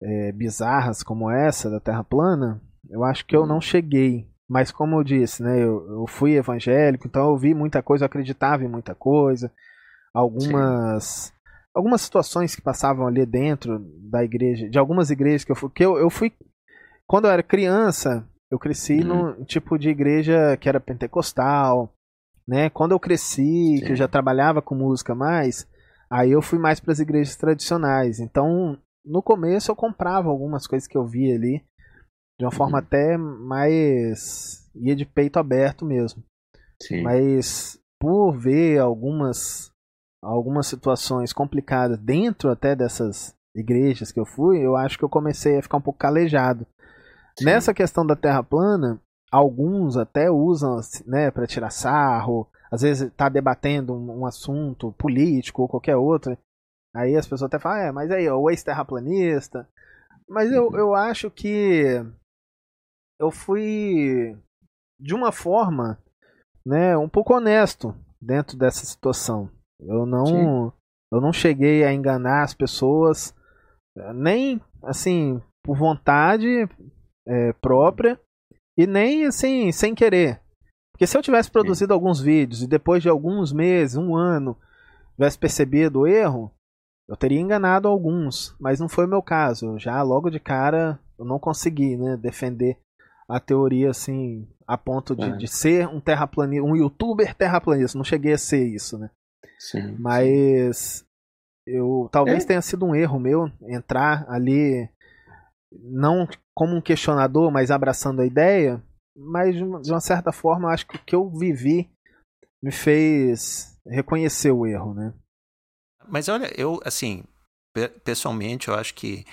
é, bizarras como essa da Terra plana, eu acho que eu não cheguei. Mas como eu disse, né, eu, eu fui evangélico, então eu vi muita coisa, eu acreditava em muita coisa. Algumas Sim. algumas situações que passavam ali dentro da igreja, de algumas igrejas que eu fui, que eu, eu fui quando eu era criança, eu cresci uhum. num tipo de igreja que era pentecostal, né? Quando eu cresci, Sim. que eu já trabalhava com música mais, aí eu fui mais para as igrejas tradicionais. Então, no começo eu comprava algumas coisas que eu via ali, de uma forma uhum. até mais ia de peito aberto mesmo. Sim. Mas por ver algumas algumas situações complicadas dentro até dessas igrejas que eu fui, eu acho que eu comecei a ficar um pouco calejado. Sim. Nessa questão da Terra plana, alguns até usam né, para tirar sarro, às vezes está debatendo um, um, assunto político ou qualquer outro. Aí as pessoas até falam, é, mas aí, ó, o ex-terraplanista. Mas eu, uhum. eu acho que eu fui de uma forma, né, um pouco honesto dentro dessa situação. Eu não, eu não cheguei a enganar as pessoas, nem assim por vontade é, própria e nem assim sem querer. Porque se eu tivesse produzido Sim. alguns vídeos e depois de alguns meses, um ano, tivesse percebido o erro, eu teria enganado alguns, mas não foi o meu caso. Já logo de cara eu não consegui, né, defender a teoria assim a ponto de, é. de ser um terraplanista, um youtuber terraplanista. Não cheguei a ser isso, né? Sim, Mas eu talvez é. tenha sido um erro meu entrar ali não como um questionador, mas abraçando a ideia. Mas de uma, certa forma, acho que o que eu vivi me fez reconhecer o erro, né? Mas olha, eu assim, pessoalmente, eu acho que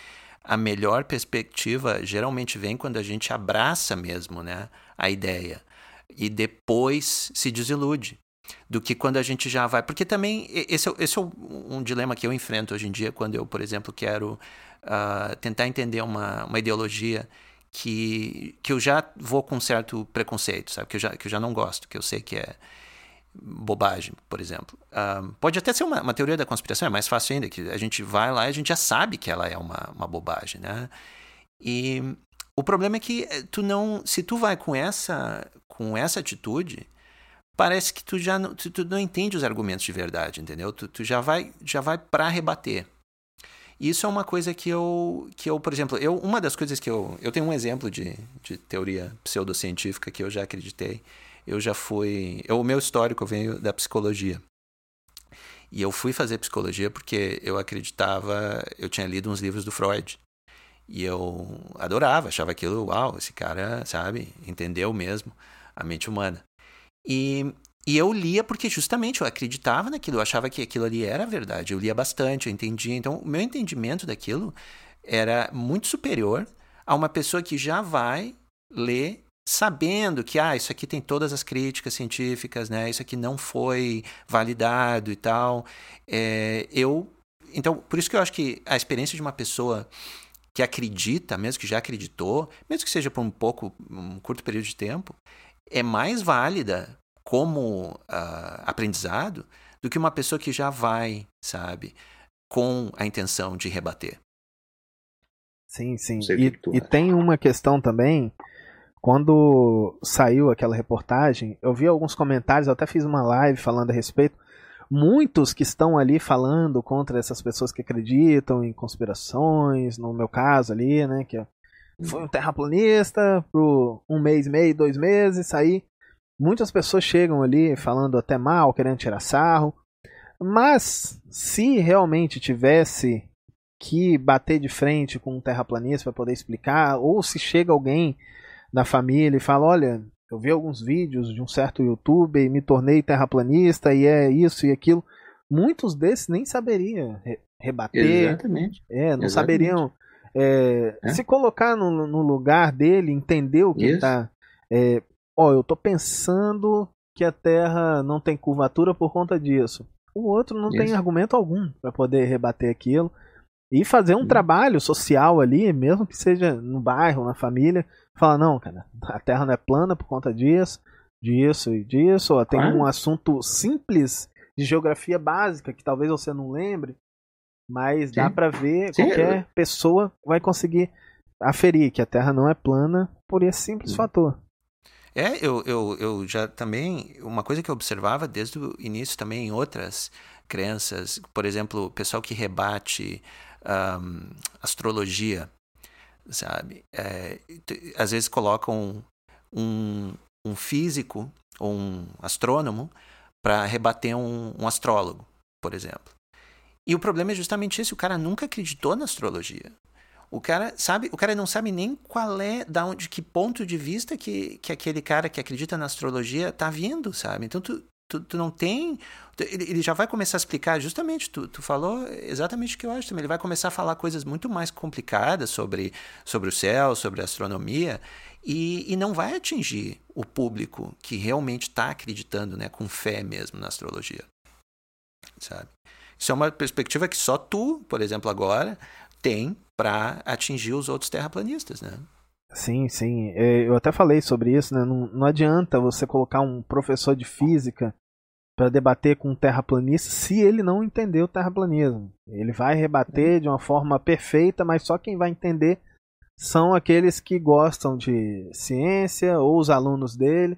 a melhor perspectiva geralmente vem quando a gente abraça mesmo né, a ideia e depois se desilude do que quando a gente já vai. Porque também esse é, esse é um dilema que eu enfrento hoje em dia quando eu, por exemplo, quero uh, tentar entender uma, uma ideologia que, que eu já vou com certo preconceito, sabe? Que eu, já, que eu já não gosto, que eu sei que é bobagem, por exemplo. Pode até ser uma, uma, teoria da conspiração, é mais fácil ainda, que a gente vai lá e a gente já sabe que ela é uma, uma bobagem, né? E o problema é que eh, tu não, se tu vai com essa, com essa atitude, parece que tu já não, tu, tu não entende os argumentos de verdade, entendeu? Tu, tu já vai, já vai para rebater. Isso é uma coisa que eu, que eu, por exemplo, eu, uma das coisas que eu, eu tenho um exemplo de, de teoria pseudocientífica que eu já acreditei, eu já fui. Eu, o meu histórico veio da psicologia. E eu fui fazer psicologia porque eu acreditava, eu tinha lido uns livros do Freud. E eu adorava, achava aquilo, uau, esse cara, sabe, entendeu mesmo a mente humana. E, e eu lia porque justamente eu acreditava naquilo, eu achava que aquilo ali era verdade. Eu lia bastante, eu entendia. Então, o meu entendimento daquilo era muito superior a uma pessoa que já vai ler sabendo que ah, isso aqui tem todas as críticas científicas, né? Isso aqui não foi validado e tal. É, eu então por isso que eu acho que a experiência de uma pessoa que acredita, mesmo que já acreditou, mesmo que seja por um pouco um curto período de tempo, é mais válida como uh, aprendizado do que uma pessoa que já vai, sabe, com a intenção de rebater. Sim, sim. E, e tem uma questão também quando saiu aquela reportagem, eu vi alguns comentários, eu até fiz uma live falando a respeito. Muitos que estão ali falando contra essas pessoas que acreditam em conspirações, no meu caso ali, né, que foi um terraplanista por um mês, meio, dois meses, sair. Muitas pessoas chegam ali falando até mal, querendo tirar sarro. Mas se realmente tivesse que bater de frente com um terraplanista para poder explicar, ou se chega alguém na família e fala: olha, eu vi alguns vídeos de um certo youtuber e me tornei terraplanista e é isso e aquilo. Muitos desses nem saberiam re rebater. Exatamente. É, não Exatamente. saberiam é, É. se colocar no, no lugar dele, entender o que está. É, ó, eu tô pensando que a Terra não tem curvatura por conta disso. O outro não tem Isso. argumento algum para poder rebater aquilo. E fazer um Hum. trabalho social ali, mesmo que seja no bairro, na família, falar, não, cara, a Terra não é plana por conta disso, disso e disso, ó, tem um assunto simples de geografia básica que talvez você não lembre, mas dá Sim. pra ver, Sim, qualquer pessoa vai conseguir aferir que a Terra não é plana por esse simples fator. É, eu, eu, eu já também. Uma coisa que eu observava desde o início também em outras crenças, por exemplo, o pessoal que rebate ahm, astrologia, sabe? É, às vezes colocam um, um físico ou um astrônomo para rebater um, um astrólogo, por exemplo. E o problema é justamente esse: o cara nunca acreditou na astrologia. O cara sabe, o cara não sabe nem qual é, da onde, que ponto de vista que, que aquele cara que acredita na astrologia tá vindo, sabe? Então tu, tu, tu não tem. tu- Ele, já vai começar a explicar, justamente, tu, tu falou exatamente o que eu acho também. Ele vai começar a falar coisas muito mais complicadas sobre, sobre o céu, sobre a astronomia, e, e não vai atingir o público que realmente está acreditando, né, com fé mesmo na astrologia, sabe? Isso é uma perspectiva que só tu, por exemplo, agora tem para atingir os outros terraplanistas, né? Sim, sim. É, Eu até falei sobre isso, né? Não, não adianta você colocar um professor de física para debater com um terraplanista se ele não entender o terraplanismo. Ele vai rebater de uma forma perfeita, mas só quem vai entender são aqueles que gostam de ciência ou os alunos dele,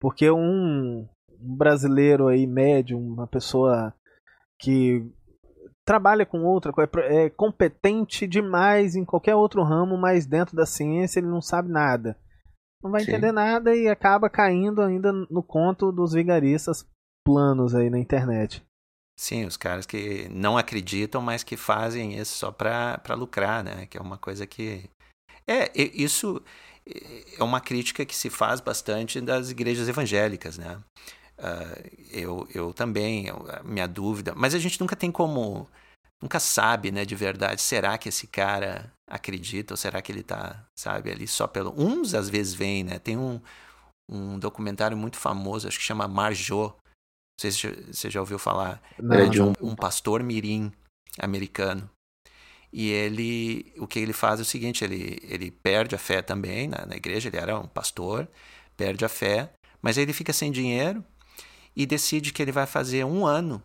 porque um, um brasileiro aí médio, uma pessoa que trabalha com outra coisa, é competente demais em qualquer outro ramo, mas dentro da ciência ele não sabe nada. Não vai Sim. entender nada e acaba caindo ainda no conto dos vigaristas planos aí na internet. Sim, os caras que não acreditam, mas que fazem isso só para lucrar, né? Que é uma coisa que. É, isso é uma crítica que se faz bastante das igrejas evangélicas, né? Ah, eu, eu também, eu- minha dúvida. Mas a gente nunca tem como. Nunca sabe, né, de verdade. Será que esse cara acredita ou será que ele tá, sabe, ali só pelo. Uns às vezes vêm, né? Tem um, um documentário muito famoso, acho que chama Marjô. Não sei se você já ouviu falar Não, Era de um- um pastor mirim americano. E ele, o que ele faz é o seguinte, ele, ele perde a fé também na, na igreja, ele era um pastor, perde a fé, mas aí ele fica sem dinheiro e decide que ele vai fazer um ano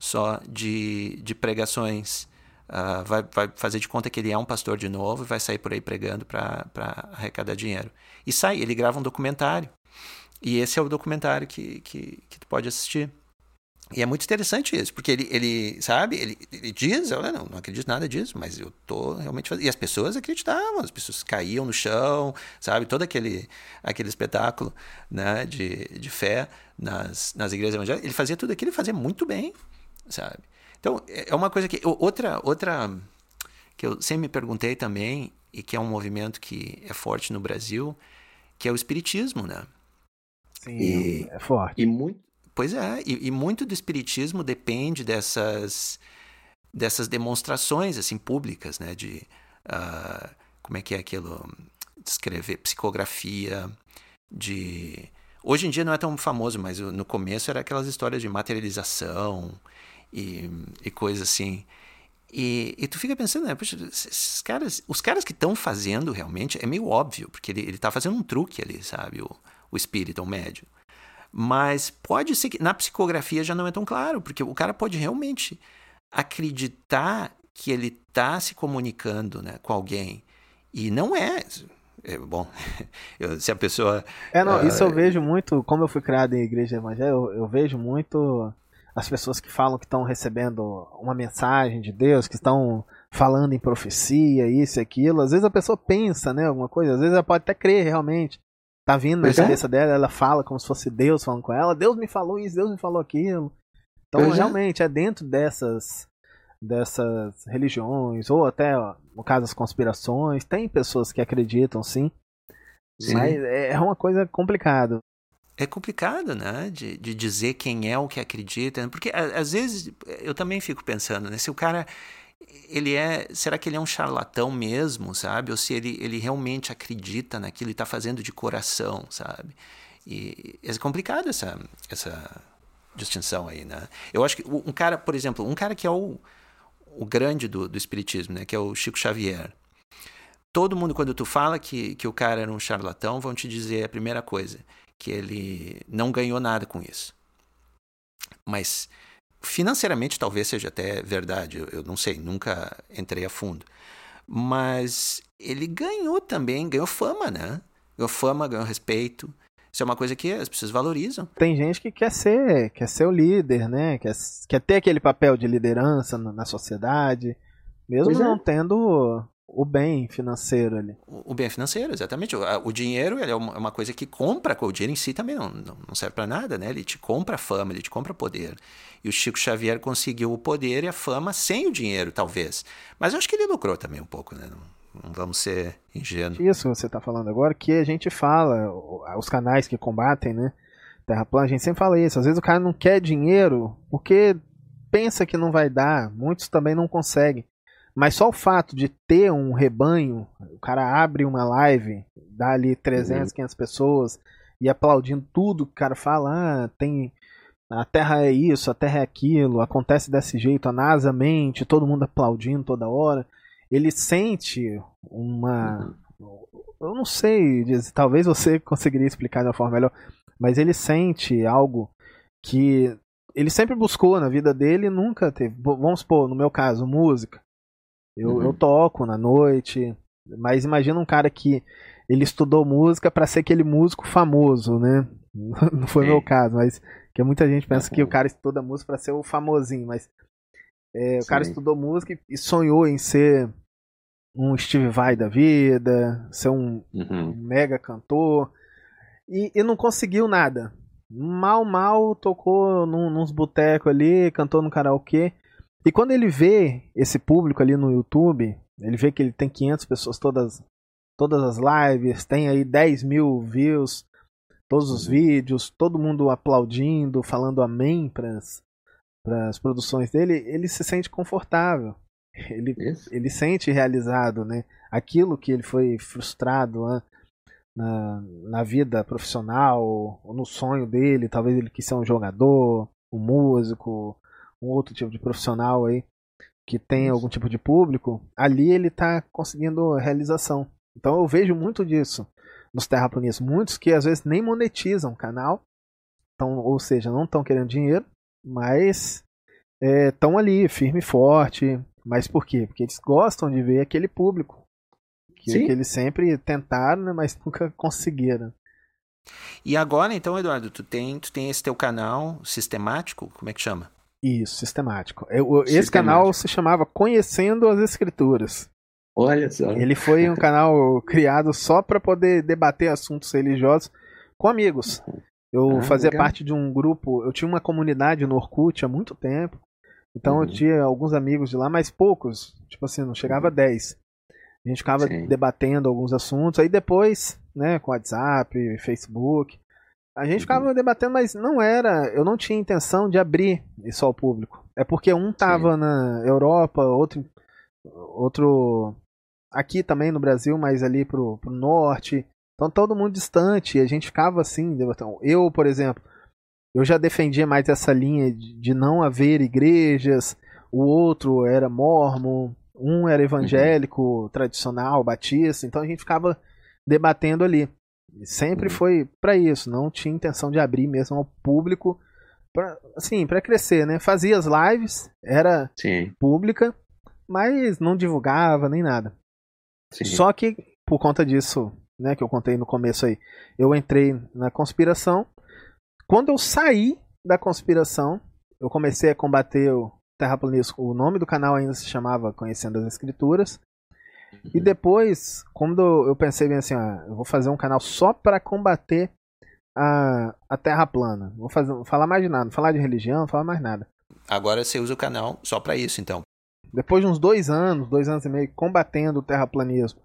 só de, de pregações. Ah, vai, vai fazer de conta que ele é um pastor de novo e vai sair por aí pregando para arrecadar dinheiro. E sai, ele grava um documentário. E esse é o documentário que, que, que tu pode assistir. E é muito interessante isso, porque ele, ele sabe, ele, ele diz, eu não, não acredito nada disso, mas eu tô realmente fazendo. E as pessoas acreditavam, as pessoas caíam no chão, sabe, todo aquele, aquele espetáculo né, de, de fé nas, nas igrejas evangélicas. Ele fazia tudo aquilo e fazia muito bem, sabe? Então, é uma coisa que. Outra, outra que eu sempre me perguntei também, e que é um movimento que é forte no Brasil, que é o espiritismo, né? Sim, E- é forte. E muito. Pois é, e, e muito do espiritismo depende dessas dessas demonstrações assim públicas, né, de ah, como é que é aquilo, descrever psicografia, de hoje em dia não é tão famoso, mas no começo era aquelas histórias de materialização e, e coisas assim. E, e tu fica pensando, né, poxa, esses caras, os caras que estão fazendo realmente é meio óbvio, porque ele, ele tá fazendo um truque ali, sabe, o, o espírito, o médium. Mas pode ser que na psicografia já não é tão claro, porque o cara pode realmente acreditar que ele está se comunicando né, com alguém. E não é. é bom, *laughs* eu- se a pessoa. É, não, Ah, isso eu vejo muito, como eu fui criado em igreja evangélica, eu, eu vejo muito as pessoas que falam que estão recebendo uma mensagem de Deus, que estão falando em profecia, isso e aquilo. Às vezes a pessoa pensa, né, alguma coisa, às vezes ela pode até crer realmente. Tá vindo na é. cabeça dela, ela fala como se fosse Deus falando com ela. Deus me falou isso, Deus me falou aquilo. Então, Pois é. realmente, é dentro dessas dessas religiões, ou até, no caso, as conspirações, tem pessoas que acreditam sim. Sim. Mas é, é uma coisa complicada. É complicado, né? De, de dizer quem é o que acredita. Porque às vezes eu também fico pensando, né? Se o cara ele é. Será que ele é um charlatão mesmo, sabe? Ou se ele, ele realmente acredita naquilo e está fazendo de coração, sabe? E é complicado essa, essa distinção aí, né? Eu acho que um cara, por exemplo, um cara que é o, o grande do, do espiritismo, né? Que é o Chico Xavier. Todo mundo, quando tu fala que, que o cara era um charlatão, vão te dizer a primeira coisa, que ele não ganhou nada com isso. Mas financeiramente talvez seja até verdade, eu, eu não sei, nunca entrei a fundo. Mas ele ganhou também, ganhou fama, né? Ganhou fama, ganhou respeito. Isso é uma coisa que as pessoas valorizam. Tem gente que quer ser, quer ser o líder, né? Quer, quer ter aquele papel de liderança na, na sociedade, mesmo não tendo o bem financeiro ali. O, o bem financeiro, exatamente. O, o dinheiro é uma, é uma, coisa que compra, o dinheiro em si também não, não, não serve para nada, né? Ele te compra fama, ele te compra poder. E o Chico Xavier conseguiu o poder e a fama sem o dinheiro, talvez. Mas eu acho que ele lucrou também um pouco, né? Não, não vamos ser ingênuos. Isso você está falando agora, que a gente fala, os canais que combatem, né? Terra plana, a gente sempre fala isso. Às vezes o cara não quer dinheiro porque pensa que não vai dar. Muitos também não conseguem. Mas só o fato de ter um rebanho, o cara abre uma live, dá ali 300, uhum. 500 pessoas e aplaudindo tudo que o cara fala, ah, tem a Terra é isso, a Terra é aquilo, acontece desse jeito, a NASA mente, todo mundo aplaudindo toda hora. Ele sente uma. Eu não sei, talvez você *laughs* conseguiria explicar de uma forma melhor, mas ele sente algo que ele sempre buscou na vida dele e nunca teve. Vamos supor, no meu caso, música. Eu, uhum. eu toco na noite, mas imagina um cara que ele estudou música para ser aquele músico famoso, né? *laughs* Não foi o meu caso, mas porque muita gente pensa que o cara estuda música para ser o famosinho, mas é, o cara estudou música e sonhou em ser um Steve Vai da vida, ser um, uhum. mega cantor, e, e, não conseguiu nada. Mal, mal tocou num, nos botecos ali, cantou no karaokê. E quando ele vê esse público ali no YouTube, ele vê que ele tem 500 pessoas todas, todas as lives, tem aí 10 mil views, todos os uhum. vídeos, todo mundo aplaudindo, falando amém para as produções dele, ele se sente confortável. Ele, ele sente realizado, né? Aquilo que ele foi frustrado né? na, na vida profissional, ou no sonho dele, talvez ele quis ser um jogador, um músico, um outro tipo de profissional aí que tem algum tipo de público, ali ele está conseguindo realização. Então eu vejo muito disso nos terraplanistas. Muitos que às vezes nem monetizam o canal, então, ou seja, não estão querendo dinheiro, mas estão é, ali, firme e forte. Mas por quê? Porque eles gostam de ver aquele público. Que, que eles sempre tentaram, né, mas nunca conseguiram. E agora, então, Eduardo, tu tem, tu tem esse teu canal sistemático, como é que chama? Isso, sistemático. Eu, esse sistemático. canal se chamava Conhecendo as Escrituras. Olha só. Ele foi um *laughs* canal criado só para poder debater assuntos religiosos com amigos. Eu ah, fazia legal. parte de um grupo, eu tinha uma comunidade no Orkut há muito tempo. Então uhum. eu tinha alguns amigos de lá, mas poucos. Tipo assim, não chegava a 10. A gente ficava Sim. debatendo alguns assuntos. Aí depois, né, com WhatsApp, Facebook, a gente ficava uhum. debatendo, mas não era. Eu não tinha intenção de abrir isso ao público. É porque um tava Sim. na Europa, outro outro aqui também no Brasil, mas ali pro, pro norte. Então todo mundo distante, e a gente ficava assim, eu, por exemplo, eu já defendia mais essa linha de, de não haver igrejas, o outro era mormon, um era evangélico, uhum. tradicional, batista, então a gente ficava debatendo ali. Sempre uhum. foi para isso, não tinha intenção de abrir mesmo ao público, pra, assim, para crescer, né? Fazia as lives, era Sim. pública, mas não divulgava nem nada. Sim. Só que por conta disso, né, que eu contei no começo aí, eu entrei na conspiração. Quando eu saí da conspiração, eu comecei a combater o terraplanismo. O nome do canal ainda se chamava Conhecendo as Escrituras. Uhum. E depois, quando eu pensei bem assim, ah, eu vou fazer um canal só para combater a, a Terra plana. Vou fazer, vou falar mais de nada, não falar de religião, não falar mais nada. Agora você usa o canal só para isso, então. Depois de uns dois anos, dois anos e meio, combatendo o terraplanismo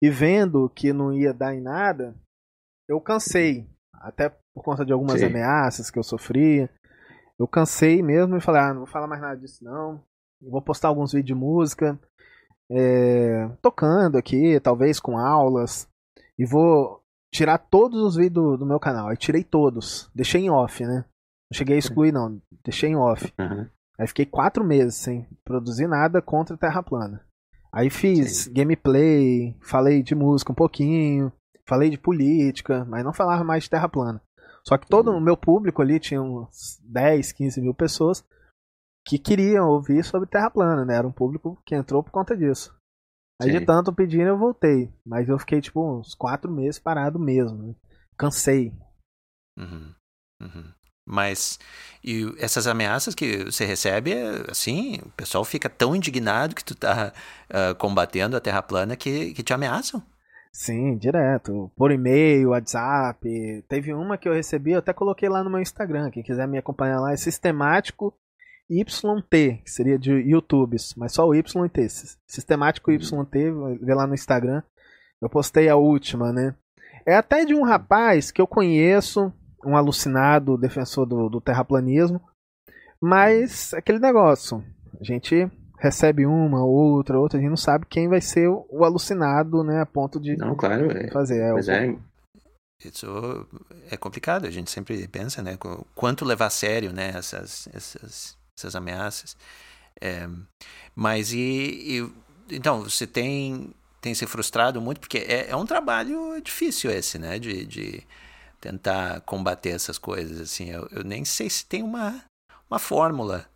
E vendo que não ia dar em nada, eu cansei. Até por conta de algumas Sim. ameaças que eu sofria. Eu cansei mesmo e falei, ah, não vou falar mais nada disso não. Vou postar alguns vídeos de música. É, tocando aqui, talvez com aulas. E vou tirar todos os vídeos do, do meu canal. Aí tirei todos. Deixei em off, né? Não cheguei a excluir, não. Deixei em off. Uhum. Aí fiquei quatro meses sem produzir nada contra a Terra plana. Aí fiz Sim. gameplay, falei de música um pouquinho, falei de política, mas não falava mais de Terra plana. Só que todo uhum. o meu público ali tinha uns 10, 15 mil pessoas que queriam ouvir sobre Terra plana, né? Era um público que entrou por conta disso. Aí Sim. de tanto pedindo eu voltei. Mas eu fiquei tipo uns quatro meses parado mesmo. Né? Cansei. Uhum. Uhum. Mas e essas ameaças que você recebe, assim, o pessoal fica tão indignado que tu tá uh, combatendo a Terra plana que, que te ameaçam. Sim, direto. Por e-mail, WhatsApp. Teve uma que eu recebi, eu até coloquei lá no meu Instagram. Quem quiser me acompanhar lá, é sistemático YT, que seria de YouTubes, mas só o YT. Sistemático uhum. YT, vê lá no Instagram. Eu postei a última, né? É até de um rapaz que eu conheço, um alucinado defensor do, do terraplanismo, mas aquele negócio, a gente recebe uma, outra, outra, a gente não sabe quem vai ser o, o alucinado, né, a ponto de não, claro, é. fazer. É, mas é, isso é complicado, a gente sempre pensa, né, quanto levar a sério, né, essas, essas essas ameaças. É, mas e, e, então você tem tem se frustrado muito porque é, é um trabalho difícil esse, né? De, de tentar combater essas coisas assim. Eu, eu nem sei se tem uma uma fórmula.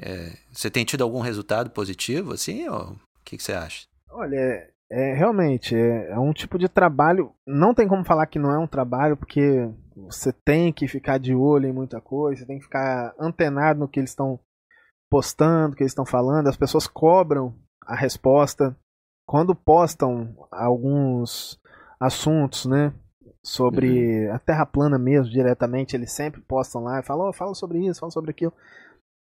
É, você tem tido algum resultado positivo assim? O que, que você acha? Olha, é, é realmente é, é, um tipo de trabalho. Não tem como falar que não é um trabalho, porque você tem que ficar de olho em muita coisa, tem que ficar antenado no que eles estão postando, no que eles estão falando. As pessoas cobram a resposta quando postam alguns assuntos, né? Sobre uhum. a Terra plana mesmo, diretamente, eles sempre postam lá e falam, oh, fala sobre isso, fala sobre aquilo.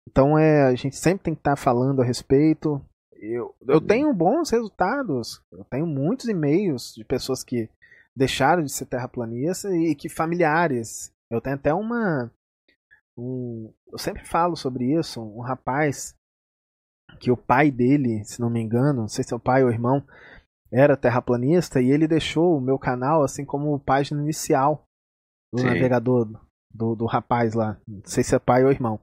Então é, a gente sempre tem que estar tá falando a respeito. Eu, eu uhum. tenho bons resultados. Eu tenho muitos e-mails de pessoas que deixaram de ser terraplanista e que familiares. Eu tenho até uma. Um, eu sempre falo sobre isso. Um rapaz que o pai dele, se não me engano, não sei se é o pai ou o irmão, era terraplanista e ele deixou o meu canal assim como página inicial do Sim. navegador do, do rapaz lá. Não sei se é pai ou irmão.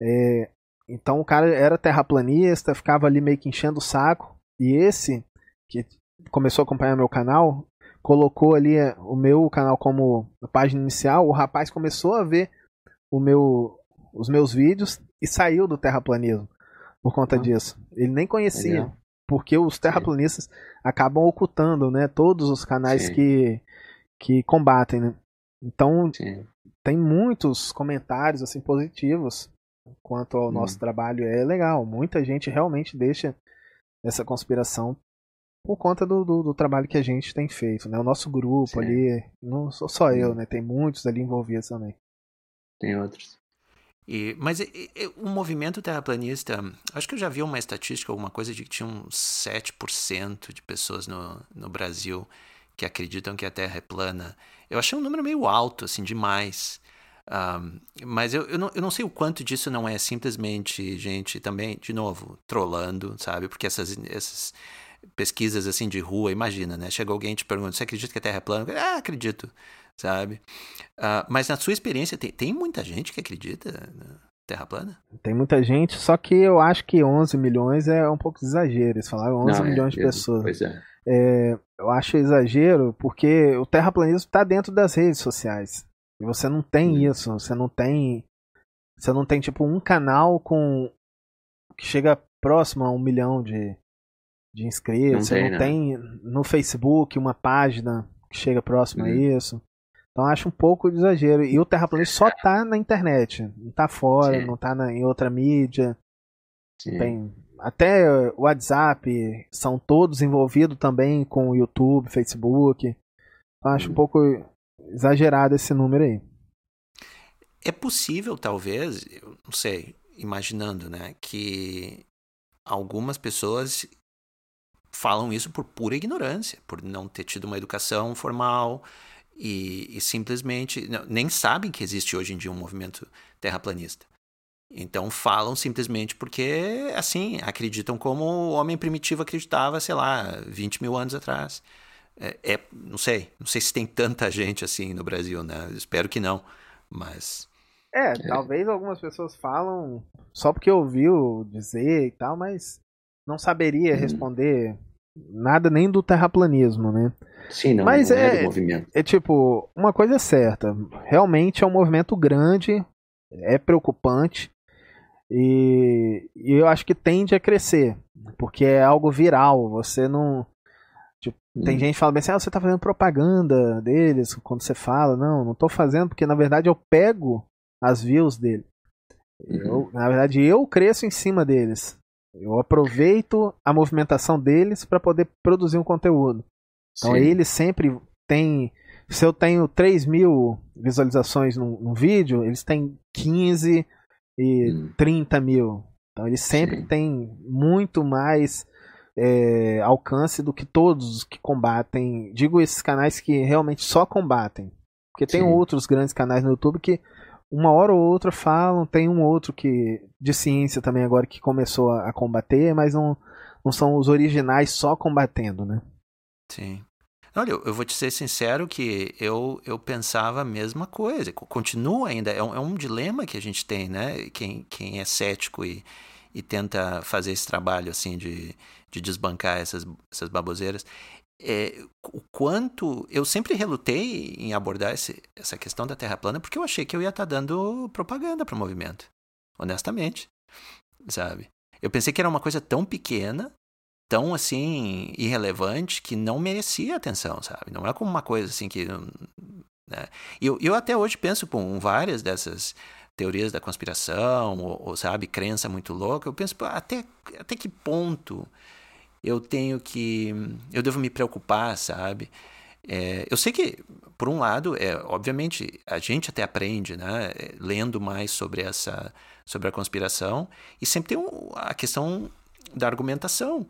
É, então o cara era terraplanista, ficava ali meio que enchendo o saco. E esse, que começou a acompanhar meu canal, colocou ali é, o meu canal como página inicial, o rapaz começou a ver o meu, os meus vídeos e saiu do terraplanismo por conta ah, disso. Ele nem conhecia, legal. porque os terraplanistas Sim. acabam ocultando, né, todos os canais que que combatem, né? Então Sim. tem muitos comentários assim positivos quanto ao hum. nosso trabalho é legal. Muita gente realmente deixa essa conspiração por conta do, do, do, trabalho que a gente tem feito, né? O nosso grupo Sim. ali, não sou só eu, né? Tem muitos ali envolvidos também. Tem outros. E, mas e, e, o movimento terraplanista, acho que eu já vi uma estatística, alguma coisa de que tinha uns 7% de pessoas no, no Brasil que acreditam que a Terra é plana. Eu achei um número meio alto, assim, demais. Um, mas eu, eu não, eu, não, sei o quanto disso não é simplesmente gente também, de novo, trolando, sabe? Porque essas, essas pesquisas assim de rua, imagina, né? Chega alguém e te pergunta: você acredita que a Terra é plana? Ah, acredito, sabe? Uh, mas na sua experiência, tem, tem muita gente que acredita na Terra plana? Tem muita gente, só que eu acho que 11 milhões é um pouco exagero. Eles falaram 11 Não, é, milhões é, de pessoas. Pois é. é. Eu acho exagero porque o terraplanismo está dentro das redes sociais. E você não tem hum. isso, você não tem. Você não tem tipo um canal com. que chega próximo a um milhão de, de inscritos. Não você tem, não, não tem no Facebook uma página que chega próximo hum. a isso. Então acho um pouco de exagero. E o terraplanista só tá na internet, não tá fora, Sim. não tá na, em outra mídia. Sim. Tem até o WhatsApp são todos envolvidos também com o YouTube, Facebook. Então acho hum. um pouco exagerado esse número aí. É possível, talvez, eu não sei, imaginando, né, que algumas pessoas falam isso por pura ignorância, por não ter tido uma educação formal e, e simplesmente não, nem sabem que existe hoje em dia um movimento terraplanista. Então falam simplesmente porque, assim, acreditam como o homem primitivo acreditava, sei lá, 20 mil anos atrás. É, é, não sei, não sei se tem tanta gente assim no Brasil, né? Espero que não, mas... É, é, talvez algumas pessoas falam só porque ouviu dizer e tal, mas não saberia hum. responder nada nem do terraplanismo, né? Sim, não, Mas não é, é, movimento. É tipo, uma coisa é certa, realmente é um movimento grande, é preocupante e, e eu acho que tende a crescer, porque é algo viral, você não tipo, hum. tem gente que fala bem assim, ah, você tá fazendo propaganda deles quando você fala, não, não tô fazendo porque na verdade eu pego as views dele. Eu, uhum. na verdade eu cresço em cima deles. Eu aproveito a movimentação deles para poder produzir um conteúdo. Então Sim. eles sempre têm. Se eu tenho 3 mil visualizações num, num vídeo, eles têm 15 e hum. 30 mil. Então eles sempre Sim. têm muito mais é, alcance do que todos os que combatem. Digo esses canais que realmente só combatem. Porque tem Sim. outros grandes canais no YouTube que uma hora ou outra falam, tem um outro que de ciência também agora que começou a, a combater, mas não, não são os originais só combatendo, né? Sim. Olha, eu, vou te ser sincero que eu, eu pensava a mesma coisa. Continua ainda, é um, é um dilema que a gente tem, né? Quem, quem é cético e, e tenta fazer esse trabalho assim de, de desbancar essas, essas baboseiras é, o quanto eu sempre relutei em abordar esse, essa questão da Terra plana porque eu achei que eu ia estar tá dando propaganda para o movimento, honestamente, sabe? Eu pensei que era uma coisa tão pequena, tão assim irrelevante que não merecia atenção, sabe? Não é como uma coisa assim que né? eu, eu até hoje penso com várias dessas teorias da conspiração ou, ou sabe crença muito louca, eu penso até até que ponto eu tenho que. Eu devo me preocupar, sabe? É, eu sei que, por um lado, é, obviamente, a gente até aprende, né? Lendo mais sobre essa. sobre a conspiração, e sempre tem um, a questão da argumentação.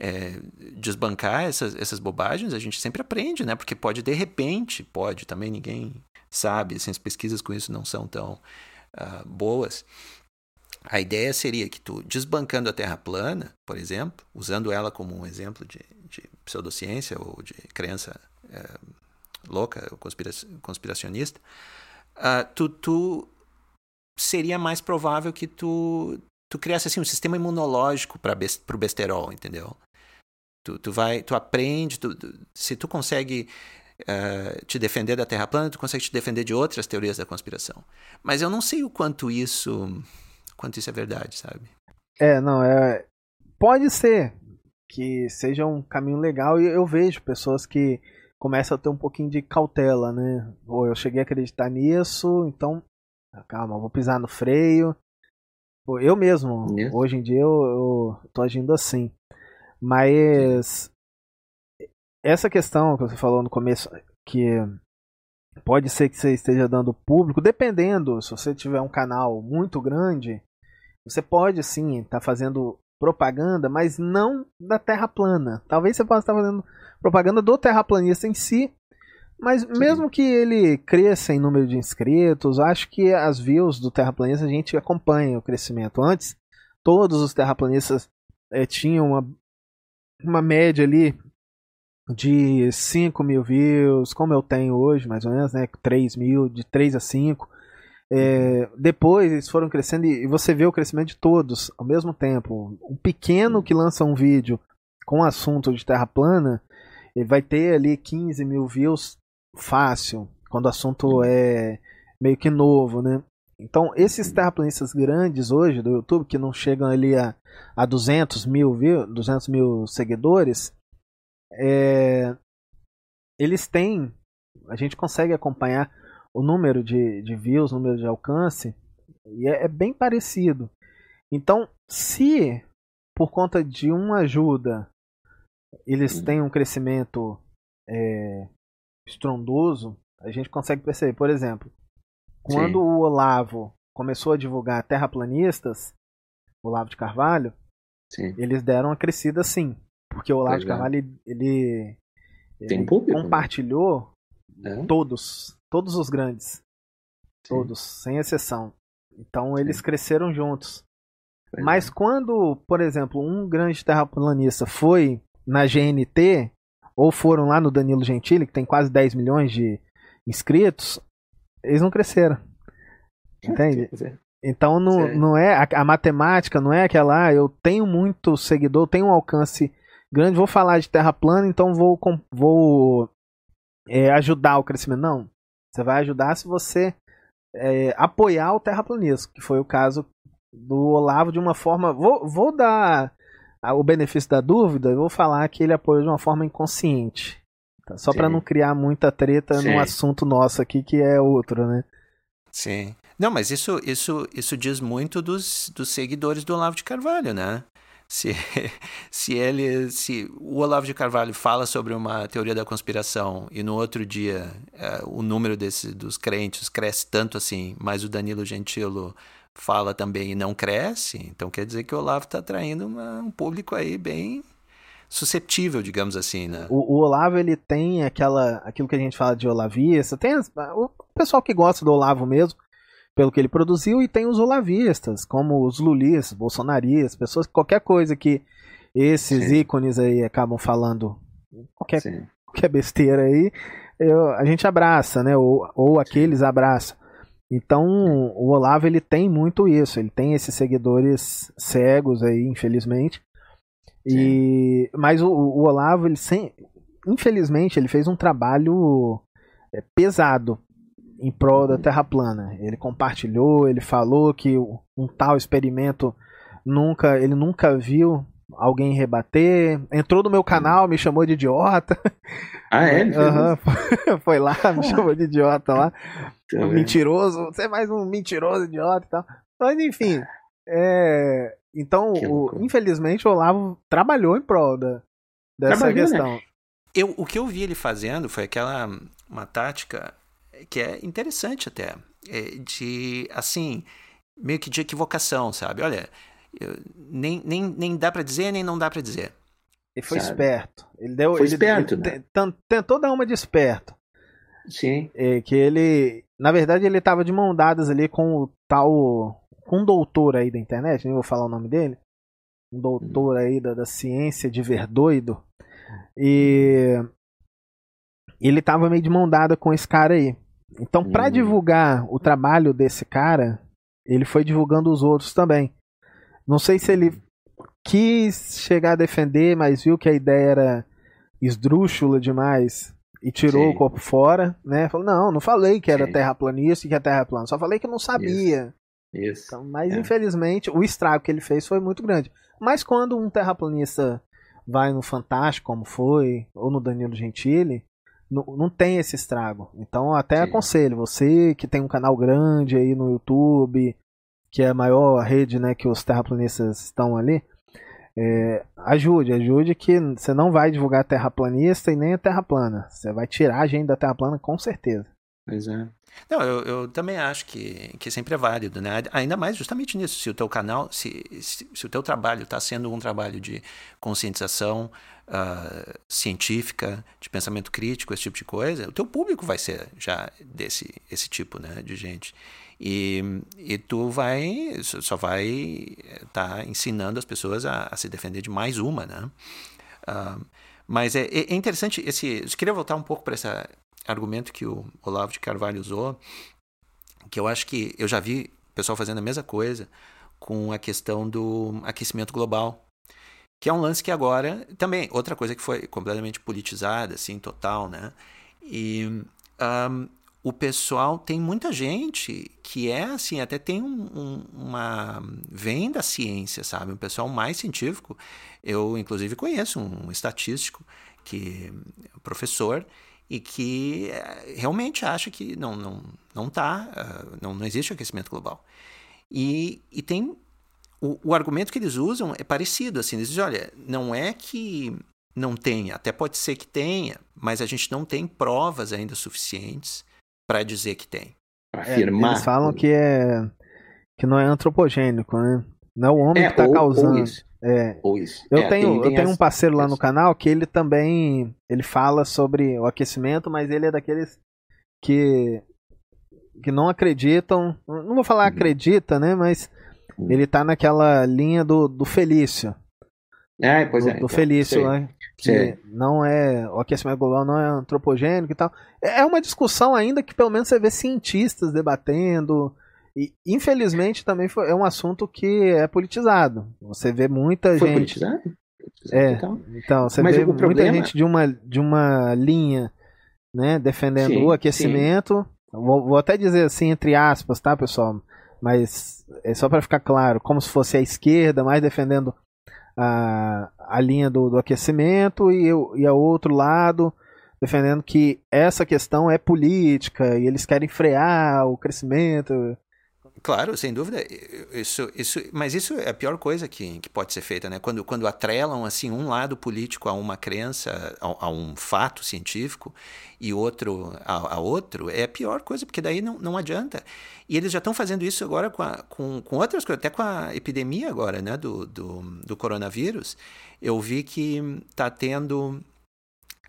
É, desbancar essas, essas bobagens, a gente sempre aprende, né? Porque pode, de repente, pode, também ninguém sabe, assim, as pesquisas com isso não são tão uh, boas. A ideia seria que tu, desbancando a Terra plana, por exemplo, usando ela como um exemplo de, de pseudociência ou de crença é, louca, conspira conspiracionista, uh, tu, tu seria mais provável que tu, tu criasse assim, um sistema imunológico para o besterol, entendeu? Tu, tu, vai, tu aprende, tu, tu, se tu consegue uh, te defender da Terra plana, tu consegue te defender de outras teorias da conspiração. Mas eu não sei o quanto isso quanto isso é verdade, sabe? É, não, é. Pode ser que seja um caminho legal e eu vejo pessoas que começam a ter um pouquinho de cautela, né? Ou eu cheguei a acreditar nisso, então. Calma, vou pisar no freio. Eu mesmo, hoje em dia, eu, eu tô agindo assim. Mas essa questão que você falou no começo, que pode ser que você esteja dando público, dependendo, se você tiver um canal muito grande, você pode sim estar tá fazendo propaganda, mas não da Terra plana. Talvez você possa estar fazendo propaganda do terraplanista em si, mas sim. mesmo que ele cresça em número de inscritos, acho que as views do terraplanista a gente acompanha o crescimento. Antes, todos os terraplanistas é, tinham uma, uma média ali de 5 mil views, como eu tenho hoje, mais ou menos, né? 3 mil, de 3 a 5. É, depois eles foram crescendo e você vê o crescimento de todos ao mesmo tempo. Um pequeno que lança um vídeo com assunto de terra plana, ele vai ter ali 15 mil views fácil, quando o assunto é meio que novo, né? Então, esses terraplanistas grandes hoje do YouTube, que não chegam ali a, a 200 mil, view, 200 mil seguidores, é, eles têm, a gente consegue acompanhar o número de, de views, o número de alcance, e é, é bem parecido. Então, se por conta de uma ajuda eles têm um crescimento é, estrondoso, a gente consegue perceber. Por exemplo, quando Sim. o Olavo começou a divulgar terraplanistas, Olavo de Carvalho, sim. eles deram uma crescida sim. porque o Olavo de é. Carvalho, ele, ele, ele público, né? compartilhou né? todos, todos os grandes. Sim. Todos, sem exceção. Então Sim. eles cresceram juntos. Pois Mas é. quando, por exemplo, um grande terraplanista foi na GNT, ou foram lá no Danilo Gentili, que tem quase 10 milhões de inscritos, eles não cresceram. Entende? Então não, não é a, a, matemática não é aquela, ah, eu tenho muito seguidor, tenho um alcance grande, vou falar de terra plana, então vou, vou é, ajudar o crescimento. Não. Você vai ajudar se você é, apoiar o terraplanismo, que foi o caso do Olavo de uma forma. Vou, vou dar o benefício da dúvida, eu vou falar que ele apoiou de uma forma inconsciente. Tá? Só para não criar muita treta Sim. num assunto nosso aqui que é outro, né? Sim. Não, mas isso, isso, isso diz muito dos, dos seguidores do Olavo de Carvalho, né? Se, *laughs* se ele, se o Olavo de Carvalho fala sobre uma teoria da conspiração e no outro dia é, o número desse, dos crentes cresce tanto assim, mas o Danilo Gentilo fala também e não cresce, então quer dizer que o Olavo está atraindo uma, um público aí bem susceptível, digamos assim, né? O, o, Olavo ele tem aquela, aquilo que a gente fala de olavista, tem o pessoal que gosta do Olavo mesmo, pelo que ele produziu, e tem os olavistas, como os lulistas, bolsonaristas, pessoas qualquer coisa que esses Sim. ícones aí acabam falando, qualquer, qualquer besteira aí, eu, a gente abraça, né? Ou, ou aqueles abraçam. Então, o Olavo ele tem muito isso, ele tem esses seguidores cegos aí, infelizmente. E mas o, o, Olavo ele sem, infelizmente ele fez um trabalho é, pesado em prol da Terra plana. Ele compartilhou, ele falou que um tal experimento nunca ele nunca viu alguém rebater. Entrou no meu canal, me chamou de idiota. *laughs* Ah, é? Uhum. *laughs* Foi lá, me chamou de idiota lá. Tá um mentiroso, você é mais um mentiroso idiota e tal. Mas enfim. É... Então, o... infelizmente, o Olavo trabalhou em prol da... dessa Trabalhou, né? questão. Né? Eu, o que eu vi ele fazendo foi aquela uma tática que é interessante até, é de assim, meio que de equivocação, sabe? Olha, eu, nem, nem, nem dá para dizer, nem não dá para dizer. Ele foi sabe? esperto. Ele deu. Foi ele, esperto, ele, né? Tentou dar uma de esperto. Sim. É, que ele. Na verdade, ele tava de mão dadas ali com o tal. Com um doutor aí da internet, nem vou falar o nome dele. Um doutor aí da, da ciência de verdoido. E. Ele tava meio de mão dada com esse cara aí. Então, para hum. divulgar o trabalho desse cara, ele foi divulgando os outros também. Não sei se ele quis chegar a defender, mas viu que a ideia era esdrúxula demais e tirou Sim. o corpo fora, né? Falou, não, não falei que era Sim. terraplanista e que é terra plana, só falei que não sabia. Isso. Isso. Então, mas é. infelizmente o estrago que ele fez foi muito grande. Mas quando um terraplanista vai no Fantástico, como foi, ou no Danilo Gentili, não, não tem esse estrago. Então até Sim. aconselho, você que tem um canal grande aí no YouTube, que é a maior rede né, que os terraplanistas estão ali, é, ajude, ajude que você não vai divulgar terraplanista e nem a terra plana. Você vai tirar a gente da terra plana com certeza. Pois é. Não, eu, eu, também acho que, que sempre é válido, né? Ainda mais justamente nisso, se o teu canal, se, se, se o teu trabalho está sendo um trabalho de conscientização uh, científica, de pensamento crítico, esse tipo de coisa, o teu público vai ser já desse esse tipo, né, de gente. E, e tu vai, só vai estar tá ensinando as pessoas a, a, se defender de mais uma, né? Uh, mas é, é, interessante esse. Eu queria voltar um pouco para esse argumento que o Olavo de Carvalho usou, que eu acho que eu já vi o pessoal fazendo a mesma coisa com a questão do aquecimento global, que é um lance que agora também outra coisa que foi completamente politizada, assim, total, né? E um, o pessoal tem muita gente que é assim, até tem um, um, uma. vem da ciência, sabe? Um pessoal mais científico. Eu, inclusive, conheço um estatístico que professor e que eh, realmente acha que não não não tá, uh, não, não existe aquecimento global. E, e tem o, o argumento que eles usam é parecido assim, eles dizem, olha, não é que não tenha, até pode ser que tenha, mas a gente não tem provas ainda suficientes para dizer que tem. Afirmar. É, eles falam que é que não é antropogênico, né? Não é o homem é, que está causando. Ou isso. É, Pois. eu É, tenho, tem- tem eu tenho um parceiro lá no canal que ele também ele fala sobre o aquecimento, mas ele é daqueles que que não acreditam, não vou falar Uhum. acredita, né, mas Uhum. ele tá naquela linha do, do Felício, É, pois do, é. do então, Felício, sei. né, que Sei. não é o aquecimento global não é antropogênico e tal. É é uma discussão ainda que pelo menos você vê cientistas debatendo e infelizmente também foi, é um assunto que é politizado. Você vê muita Foi gente politizado? Politizado É. total. Então, você Mas vê muita problema- gente de uma, de uma linha, né, defendendo Sim, o aquecimento. Vou, vou até dizer assim, entre aspas, tá, pessoal? Mas é só para ficar claro, como se fosse a esquerda, mais defendendo a, a linha do, do aquecimento e, o- e a outro lado defendendo que essa questão é política e eles querem frear o crescimento. Claro, sem dúvida. Isso, isso, mas isso é a pior coisa que, que pode ser feita, né? Quando, quando atrelam assim um lado político a uma crença, a, a um fato científico e outro a, a, outro, é a pior coisa, porque daí não, não adianta. E eles já estão fazendo isso agora com, a, com, com outras coisas, até com a epidemia agora, né? Do, do, do coronavírus. Eu vi que está tendo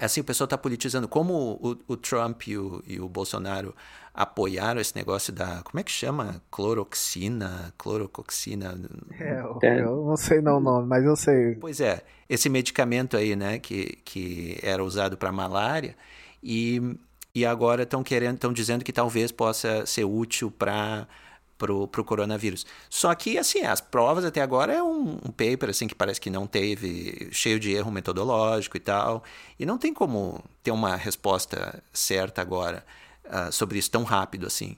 assim, o pessoal está politizando. Como o, o Trump e o, e o, Bolsonaro apoiaram esse negócio da. Como é que chama? Cloroxina? Clorocoxina? É, eu, eu não sei não o nome, mas eu sei. Pois é, esse medicamento aí, né, que, que era usado para malária e, e agora estão querendo, estão dizendo que talvez possa ser útil para pro, pro coronavírus. Só que, assim, as provas até agora é um, um, paper, assim, que parece que não teve, cheio de erro metodológico e tal, e não tem como ter uma resposta certa agora uh, sobre isso tão rápido assim.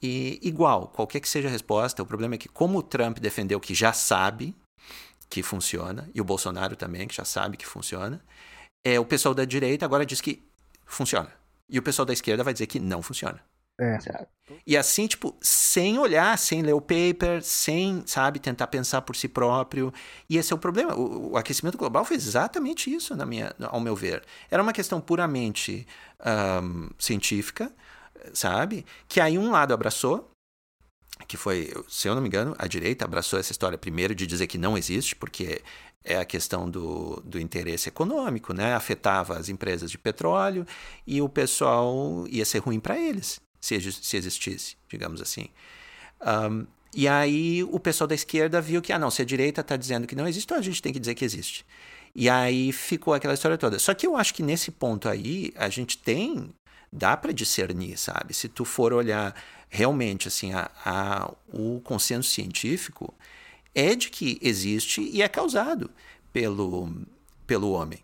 E, igual, qualquer que seja a resposta, o problema é que como o Trump defendeu que já sabe que funciona, e o Bolsonaro também, que já sabe que funciona, é, o pessoal da direita agora diz que funciona. E o pessoal da esquerda vai dizer que não funciona. É. E assim, tipo, sem olhar, sem ler o paper, sem, sabe, tentar pensar por si próprio. E esse é o problema. O, o aquecimento global foi exatamente isso, na minha, ao meu ver. Era uma questão puramente um, científica, sabe? Que aí um lado abraçou, que foi, se eu não me engano, a direita abraçou essa história primeiro de dizer que não existe, porque é a questão do, do interesse econômico, né? Afetava as empresas de petróleo e o pessoal ia ser ruim para eles se, se existisse, digamos assim. Um, e aí o pessoal da esquerda viu que, ah, não, se a direita está dizendo que não existe, então a gente tem que dizer que existe. E aí ficou aquela história toda. Só que eu acho que nesse ponto aí, a gente tem, dá para discernir, sabe? Se tu for olhar realmente, assim, a, a, o consenso científico é de que existe e é causado pelo, pelo homem.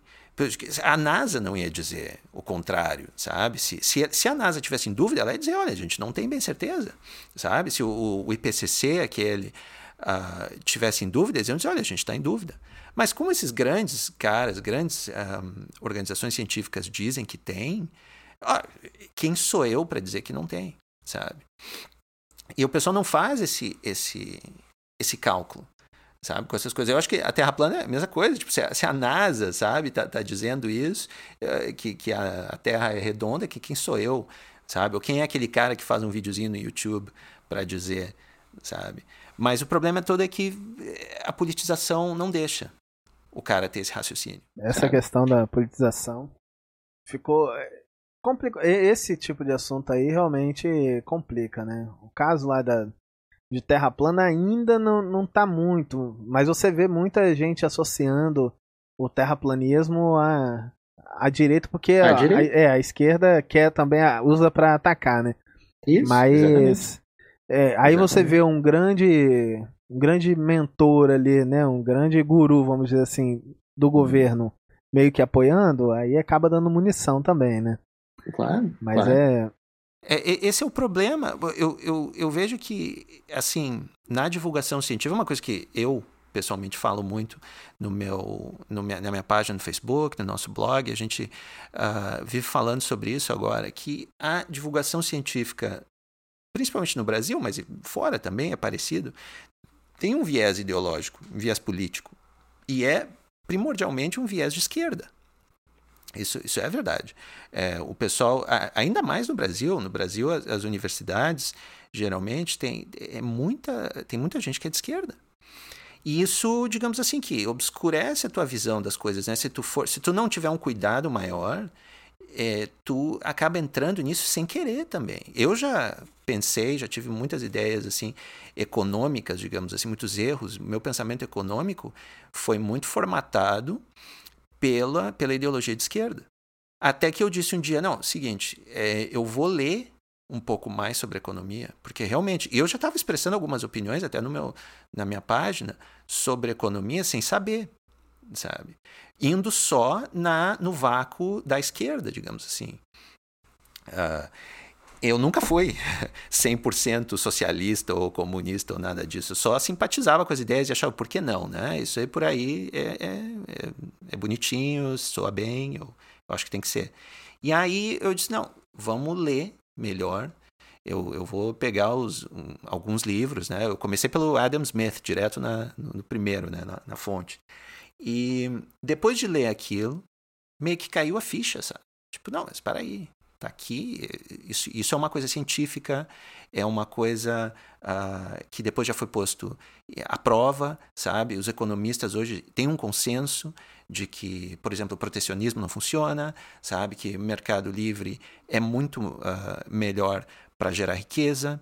A NASA não ia dizer o contrário, sabe? Se, se, se, a NASA tivesse em dúvida, ela ia dizer: olha, a gente não tem bem certeza, sabe? Se o, o IPCC, aquele, uh, tivesse em dúvida, eles iam dizer: olha, a gente está em dúvida. Mas como esses grandes caras, grandes um, organizações científicas dizem que tem, quem sou eu para dizer que não tem, sabe? E o pessoal não faz esse, esse, esse cálculo sabe, com essas coisas. Eu acho que a Terra plana é a mesma coisa, tipo, se a, se a NASA, sabe, tá, tá dizendo isso, que, que a, a, Terra é redonda, que quem sou eu, sabe? Ou quem é aquele cara que faz um videozinho no YouTube para dizer, sabe? Mas o problema todo é que a politização não deixa o cara ter esse raciocínio. Essa sabe? questão da politização ficou complica esse tipo de assunto aí realmente complica, né? O caso lá da de terra plana ainda não, não tá muito, mas você vê muita gente associando o terraplanismo à, à direita, porque a, a, a, é, a esquerda quer também usa para atacar, né? Isso, mas é, aí exatamente. você vê um grande um grande mentor ali, né? Um grande guru, vamos dizer assim, do governo meio que apoiando, aí acaba dando munição também, né? Claro. Mas claro. é é, esse é o problema. Eu, eu, eu vejo que, assim, na divulgação científica, uma coisa que eu pessoalmente falo muito no meu, no minha, na minha página no Facebook, no nosso blog, a gente uh, vive falando sobre isso agora, que a divulgação científica, principalmente no Brasil, mas fora também é parecido, tem um viés ideológico, um viés político, e é primordialmente um viés de esquerda. Isso, isso é verdade. É, o pessoal, ainda mais no Brasil, no Brasil as, as universidades geralmente tem, é muita, tem muita gente que é de esquerda. E isso, digamos assim, que obscurece a tua visão das coisas, né? Se tu, for, se tu não tiver um cuidado maior, é, tu acaba entrando nisso sem querer também. Eu já pensei, já tive muitas ideias assim econômicas, digamos assim, muitos erros. Meu pensamento econômico foi muito formatado pela, pela ideologia de esquerda. Até que eu disse um dia, não, seguinte, é, eu vou ler um pouco mais sobre economia, porque realmente eu já estava expressando algumas opiniões até no meu, na minha página sobre economia sem saber, sabe? Indo só na no vácuo da esquerda, digamos assim. Uh, eu nunca fui *laughs* 100% socialista ou comunista ou nada disso. Só simpatizava com as ideias e achava, por que não, né? Isso aí por aí é, é, é, é bonitinho, soa bem, eu, eu acho que tem que ser. E aí eu disse, não, vamos ler melhor. Eu, eu vou pegar os, um, alguns livros, né? Eu comecei pelo Adam Smith, direto na, no, no primeiro, né? Na, na, fonte. E depois de ler aquilo, meio que caiu a ficha, sabe? Tipo, não, mas para aí, tá aqui, isso, isso é uma coisa científica, é uma coisa uh, que depois já foi posto à prova, sabe? Os economistas hoje têm um consenso de que, por exemplo, o protecionismo não funciona, sabe? Que o mercado livre é muito uh, melhor para gerar riqueza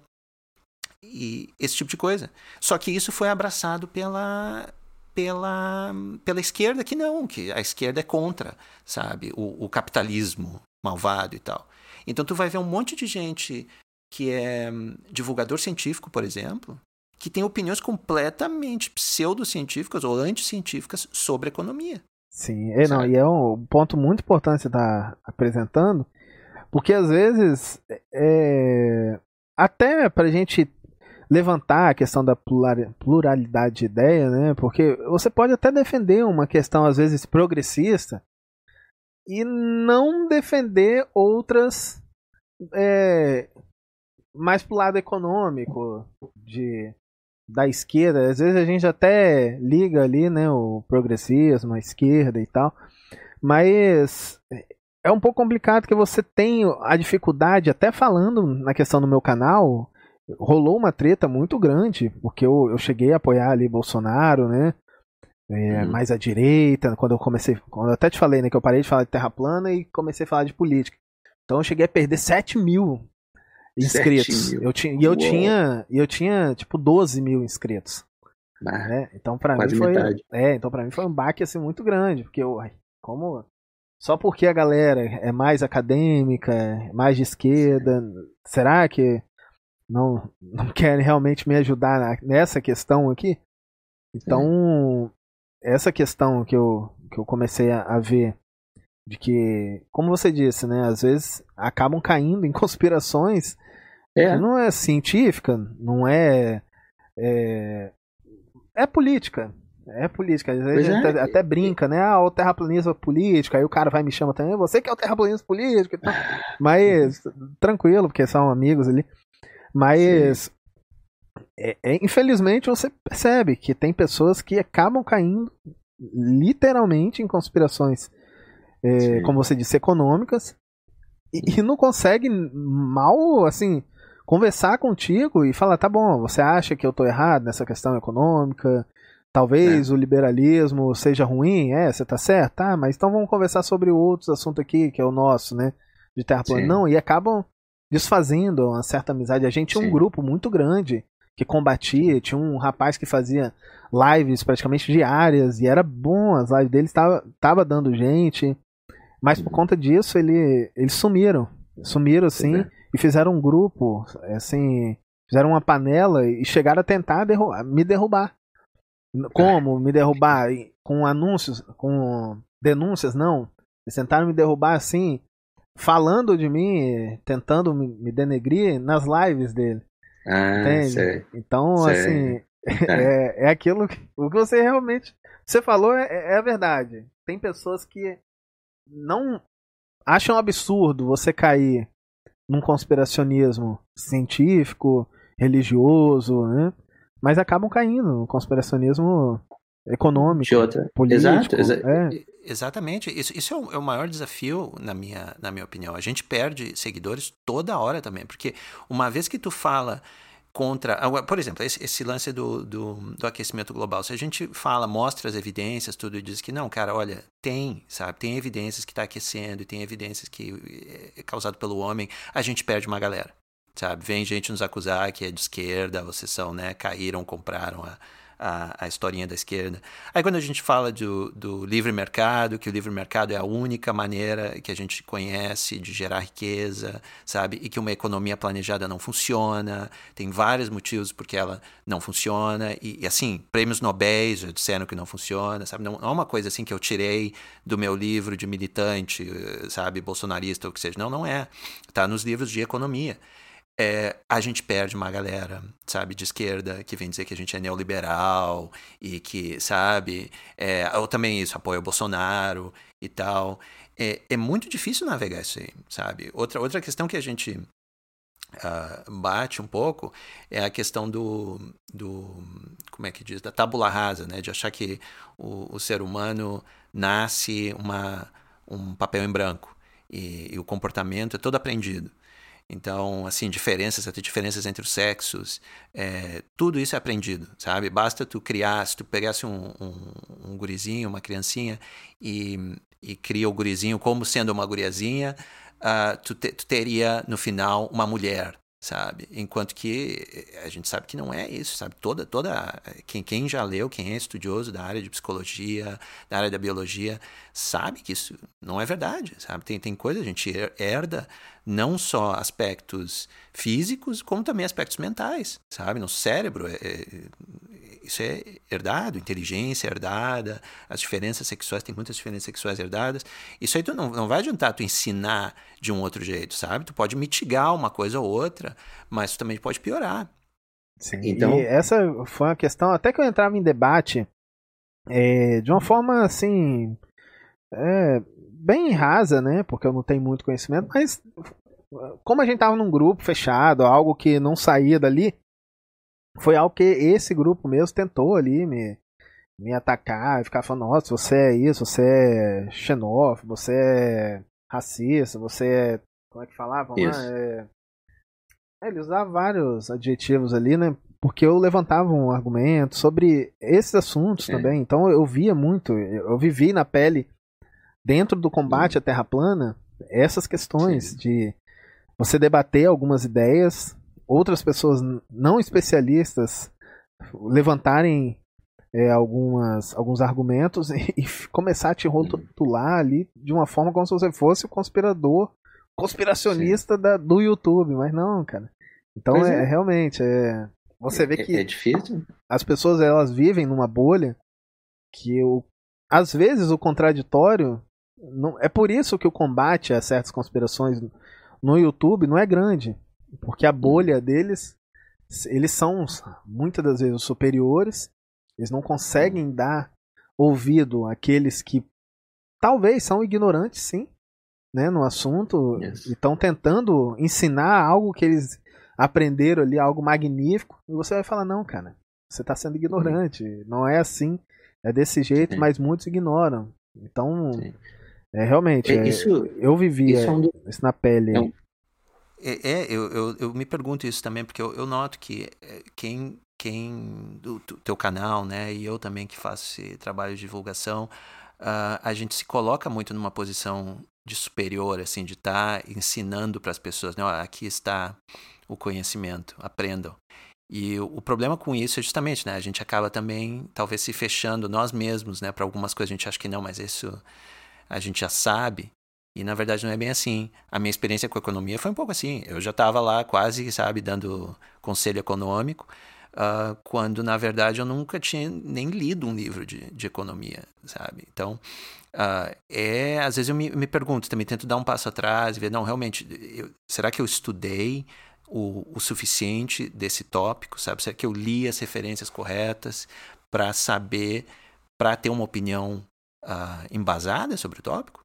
e esse tipo de coisa. Só que isso foi abraçado pela pela, pela esquerda que não, que a esquerda é contra, sabe, o, o capitalismo malvado e tal. Então tu vai ver um monte de gente que é hum, divulgador científico, por exemplo, que tem opiniões completamente pseudocientíficas ou anticientíficas sobre economia. Sim, é, não, e é um ponto muito importante você está apresentando, porque às vezes, é, até para a gente levantar a questão da pluralidade de ideia, né? Porque você pode até defender uma questão às vezes progressista e não defender outras é, mais pro lado econômico de da esquerda. Às vezes a gente até liga ali, né, o progressismo, a esquerda e tal. Mas é um pouco complicado que você tem a dificuldade, até falando na questão do meu canal, rolou uma treta muito grande, porque eu, eu cheguei a apoiar ali Bolsonaro, né? É, uhum. Mais à direita, quando eu comecei. Quando eu até te falei, né, que eu parei de falar de terra plana e comecei a falar de política. Então eu cheguei a perder 7 mil inscritos. Mil. Eu tinha, e eu tinha, eu tinha tipo 12 mil inscritos. né? Então para mim foi, metade. é, então para mim foi um baque assim muito grande, porque eu, como só porque a galera é mais acadêmica, mais de esquerda, será que não não *laughs* querem realmente me ajudar nessa questão aqui? Então, é. Essa questão que eu que eu comecei a, a ver de que, como você disse, né, às vezes acabam caindo em *laughs* conspirações é. não é científica, não é, é, é política. É política. Às vezes é. até, até, brinca, né? Ah, o terraplanismo político. Aí o cara vai me chama também. Você que é o terraplanismo político. Então, *laughs* mas tranquilo, porque são amigos ali. Mas é, é, infelizmente você percebe que tem pessoas que acabam caindo literalmente em conspirações é, como você disse, econômicas, e, e, não consegue mal, assim, conversar contigo e falar, tá bom, você acha que eu tô errado nessa questão econômica, talvez é. o liberalismo seja ruim, é, você tá certo, tá, mas então vamos conversar sobre outros assuntos aqui, que é o nosso, né, de terra plana. Não, e acabam desfazendo uma certa amizade. A gente tinha um grupo muito grande que combatia, tinha um rapaz que fazia lives praticamente diárias e era bom, as lives dele tava, tava dando gente. Mas por conta disso, ele, eles sumiram. Sumiram, assim, é. e fizeram um grupo, assim, fizeram uma panela e chegaram a tentar derrubar, me derrubar. Como me derrubar? Com anúncios, com denúncias, não. Eles tentaram me derrubar assim, falando de mim, tentando me denegrir nas lives dele. Ah, Entende? Sei. Então, sei. assim, *laughs* é, é aquilo que, o que você realmente. Você falou é, é a verdade. Tem pessoas que não acham absurdo você cair num conspiracionismo científico, religioso, né? Mas acabam caindo no conspiracionismo econômico, político. Exato, exa é. Exatamente. Isso, isso é, o, é, o, maior desafio, na minha, na minha opinião. A gente perde seguidores toda hora também, porque uma vez que tu fala contra. Por exemplo, esse, esse lance do, do, do, aquecimento global. Se a gente fala, mostra as evidências, tudo e diz que não, cara, olha, tem, sabe? Tem evidências que está aquecendo e tem evidências que é causado pelo homem, a gente perde uma galera, sabe? Vem gente nos acusar que é de esquerda, vocês são, né? Caíram, compraram a a, a historinha da esquerda. Aí quando a gente fala do, do livre mercado, que o livre mercado é a única maneira que a gente conhece de gerar riqueza, sabe? E que uma economia planejada não funciona, tem vários motivos porque ela não funciona, e, e assim, prêmios Nobel já disseram que não funciona, sabe? Não, não é uma coisa assim que eu tirei do meu livro de militante, sabe, bolsonarista ou o que seja. Não, não é. Está nos livros de economia é, a gente perde uma galera, sabe, de esquerda, que vem dizer que a gente é neoliberal e que, sabe, é, ou também isso, apoia o Bolsonaro e tal. É, é muito difícil navegar isso aí, sabe? Outra, outra questão que a gente uh, bate um pouco é a questão do, do, como é que diz, da tábula rasa, né? De achar que o, o ser humano nasce uma, um papel em branco e, e o comportamento é todo aprendido. Então, assim, diferenças, até diferenças entre os sexos, é, tudo isso é aprendido, sabe? Basta tu criar, se tu pegasse um, um, um gurizinho, uma criancinha, e, e cria o gurizinho como sendo uma guriazinha, uh, tu, te, tu teria, no final, uma mulher, sabe? Enquanto que a gente sabe que não é isso, sabe? Toda, toda quem, quem já leu, quem é estudioso da área de psicologia, da área da biologia, sabe que isso não é verdade, sabe? Tem, tem coisa, a gente herda não só aspectos físicos, como também aspectos mentais, sabe? No cérebro, é, isso é herdado, inteligência é herdada, as diferenças sexuais, tem muitas diferenças sexuais herdadas. Isso aí tu não, não vai adiantar tu ensinar de um outro jeito, sabe? Tu pode mitigar uma coisa ou outra, mas tu também pode piorar. Sim, então... E essa foi uma questão, até que eu entrava em debate, é, de uma forma assim, é, bem rasa, né? Porque eu não tenho muito conhecimento, mas como a gente tava num grupo fechado, algo que não saía dali, foi algo que esse grupo mesmo tentou ali me, me atacar e ficar falando, nossa, você é isso, você é xenófobo, você é racista, você é. Como é que falavam lá? É... É, ele usava vários adjetivos ali, né? Porque eu levantava um argumento sobre esses assuntos é. também. Então eu via muito, eu vivi na pele, dentro do combate à Terra plana, essas questões Sim. de você debater algumas ideias outras pessoas não especialistas levantarem é, algumas, alguns argumentos *laughs* e, e, começar a te rotular ali de uma forma como se você fosse o conspirador, conspiracionista da, do YouTube, mas não, cara. Então é, é, realmente é você vê é, que é difícil. As pessoas elas vivem numa bolha que o, às vezes o contraditório não, é por isso que o combate a certas conspirações no YouTube não é grande. Porque a bolha deles, eles são muitas das vezes superiores, eles não conseguem dar ouvido àqueles que talvez são ignorantes, sim, né, no assunto, yes. e estão tentando ensinar algo que eles aprenderam ali, algo magnífico, e você vai falar, não, cara, você está sendo ignorante, não é assim, é desse jeito, mas muitos ignoram. Então, sim. é realmente, é, isso, eu vivia isso, é um, isso na pele. É um, é, é eu, eu, eu, me pergunto isso também, porque eu, eu noto que é, quem, quem do, teu canal, né, e eu também que faço esse trabalho de divulgação, uh, a gente se coloca muito numa posição de superior, assim, de estar tá ensinando para as pessoas, né, aqui está o conhecimento, aprendam. E o problema com isso é justamente, né, a gente acaba também, talvez, se fechando nós mesmos, né, para algumas coisas a gente acha que não, mas isso a gente já sabe, e na verdade não é bem assim. A minha experiência com a economia foi um pouco assim. Eu já estava lá quase, sabe, dando conselho econômico, uh, quando na verdade eu nunca tinha nem lido um livro de, de economia, sabe? Então, uh, é, às vezes eu me, me, pergunto, também tento dar um passo atrás e ver, não, realmente, eu, será que eu estudei o, o suficiente desse tópico, sabe? Será que eu li as referências corretas para saber, para ter uma opinião uh, embasada sobre o tópico?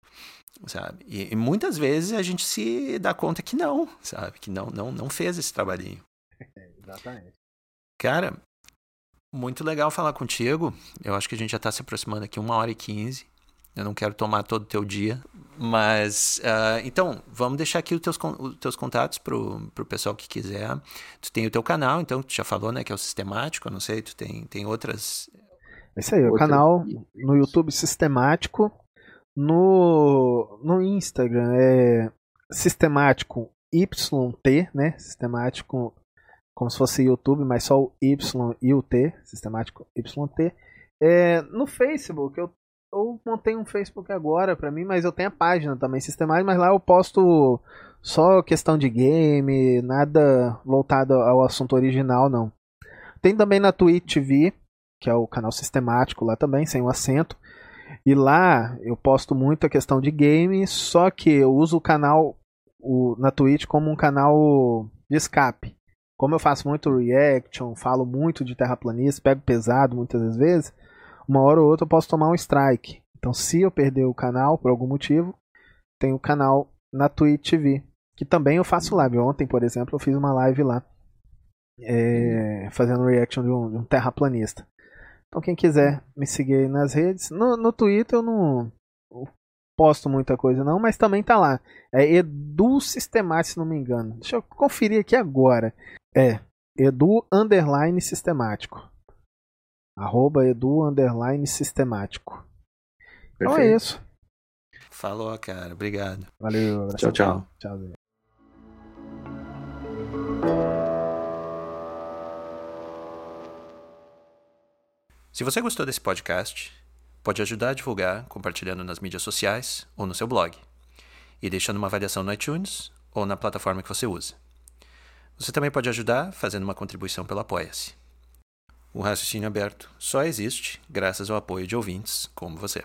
Sabe? E, e, muitas vezes a gente se dá conta que não, sabe? Que não, não, não fez esse trabalhinho. Exatamente. Cara, muito legal falar contigo. Eu acho que a gente já está se aproximando aqui uma hora e quinze. Eu não quero tomar todo o teu dia. Mas, uh, então, vamos deixar aqui os teus, os teus contatos pro, pro pessoal que quiser. Tu tem o teu canal, então, tu já falou, né, que é o Sistemático, eu não sei, tu tem, tem outras... É isso aí, o canal no YouTube Sistemático, no, no Instagram é Sistemático YT, né, Sistemático como se fosse YouTube, mas só o Y e o T, Sistemático YT. É, no Facebook, eu eu montei um Facebook agora para mim, mas eu tenho a página também sistemática, mas lá eu posto só questão de game, nada voltado ao assunto original, não. Tem também na Twitch TV, que é o canal sistemático lá também, sem o acento. E lá eu posto muito a questão de game, só que eu uso o canal o, na Twitch como um canal de escape. Como eu faço muito reaction, falo muito de terraplanista, pego pesado muitas vezes, uma hora ou outra eu posso tomar um strike. Então, se eu perder o canal por algum motivo, tem o canal na Twitch TV, que também eu faço live. Ontem, por exemplo, eu fiz uma live lá, é, fazendo reaction de um, de um, terraplanista. Então, quem quiser me seguir nas redes, no, no Twitter eu não posto muita coisa não, mas também tá lá. É Edu Sistemático, se não me engano. Deixa eu conferir aqui agora. É Edu Underline Sistemático. Arroba edu underline sistemático. Perfeito. Então é isso. Falou, cara. Obrigado. Valeu. Tchau, tchau. Tchau. Se você gostou desse podcast, pode ajudar a divulgar compartilhando nas mídias sociais ou no seu blog e deixando uma avaliação no iTunes ou na plataforma que você usa. Você também pode ajudar fazendo uma contribuição pelo Apoia-se. O raciocínio aberto só existe graças ao apoio de ouvintes como você.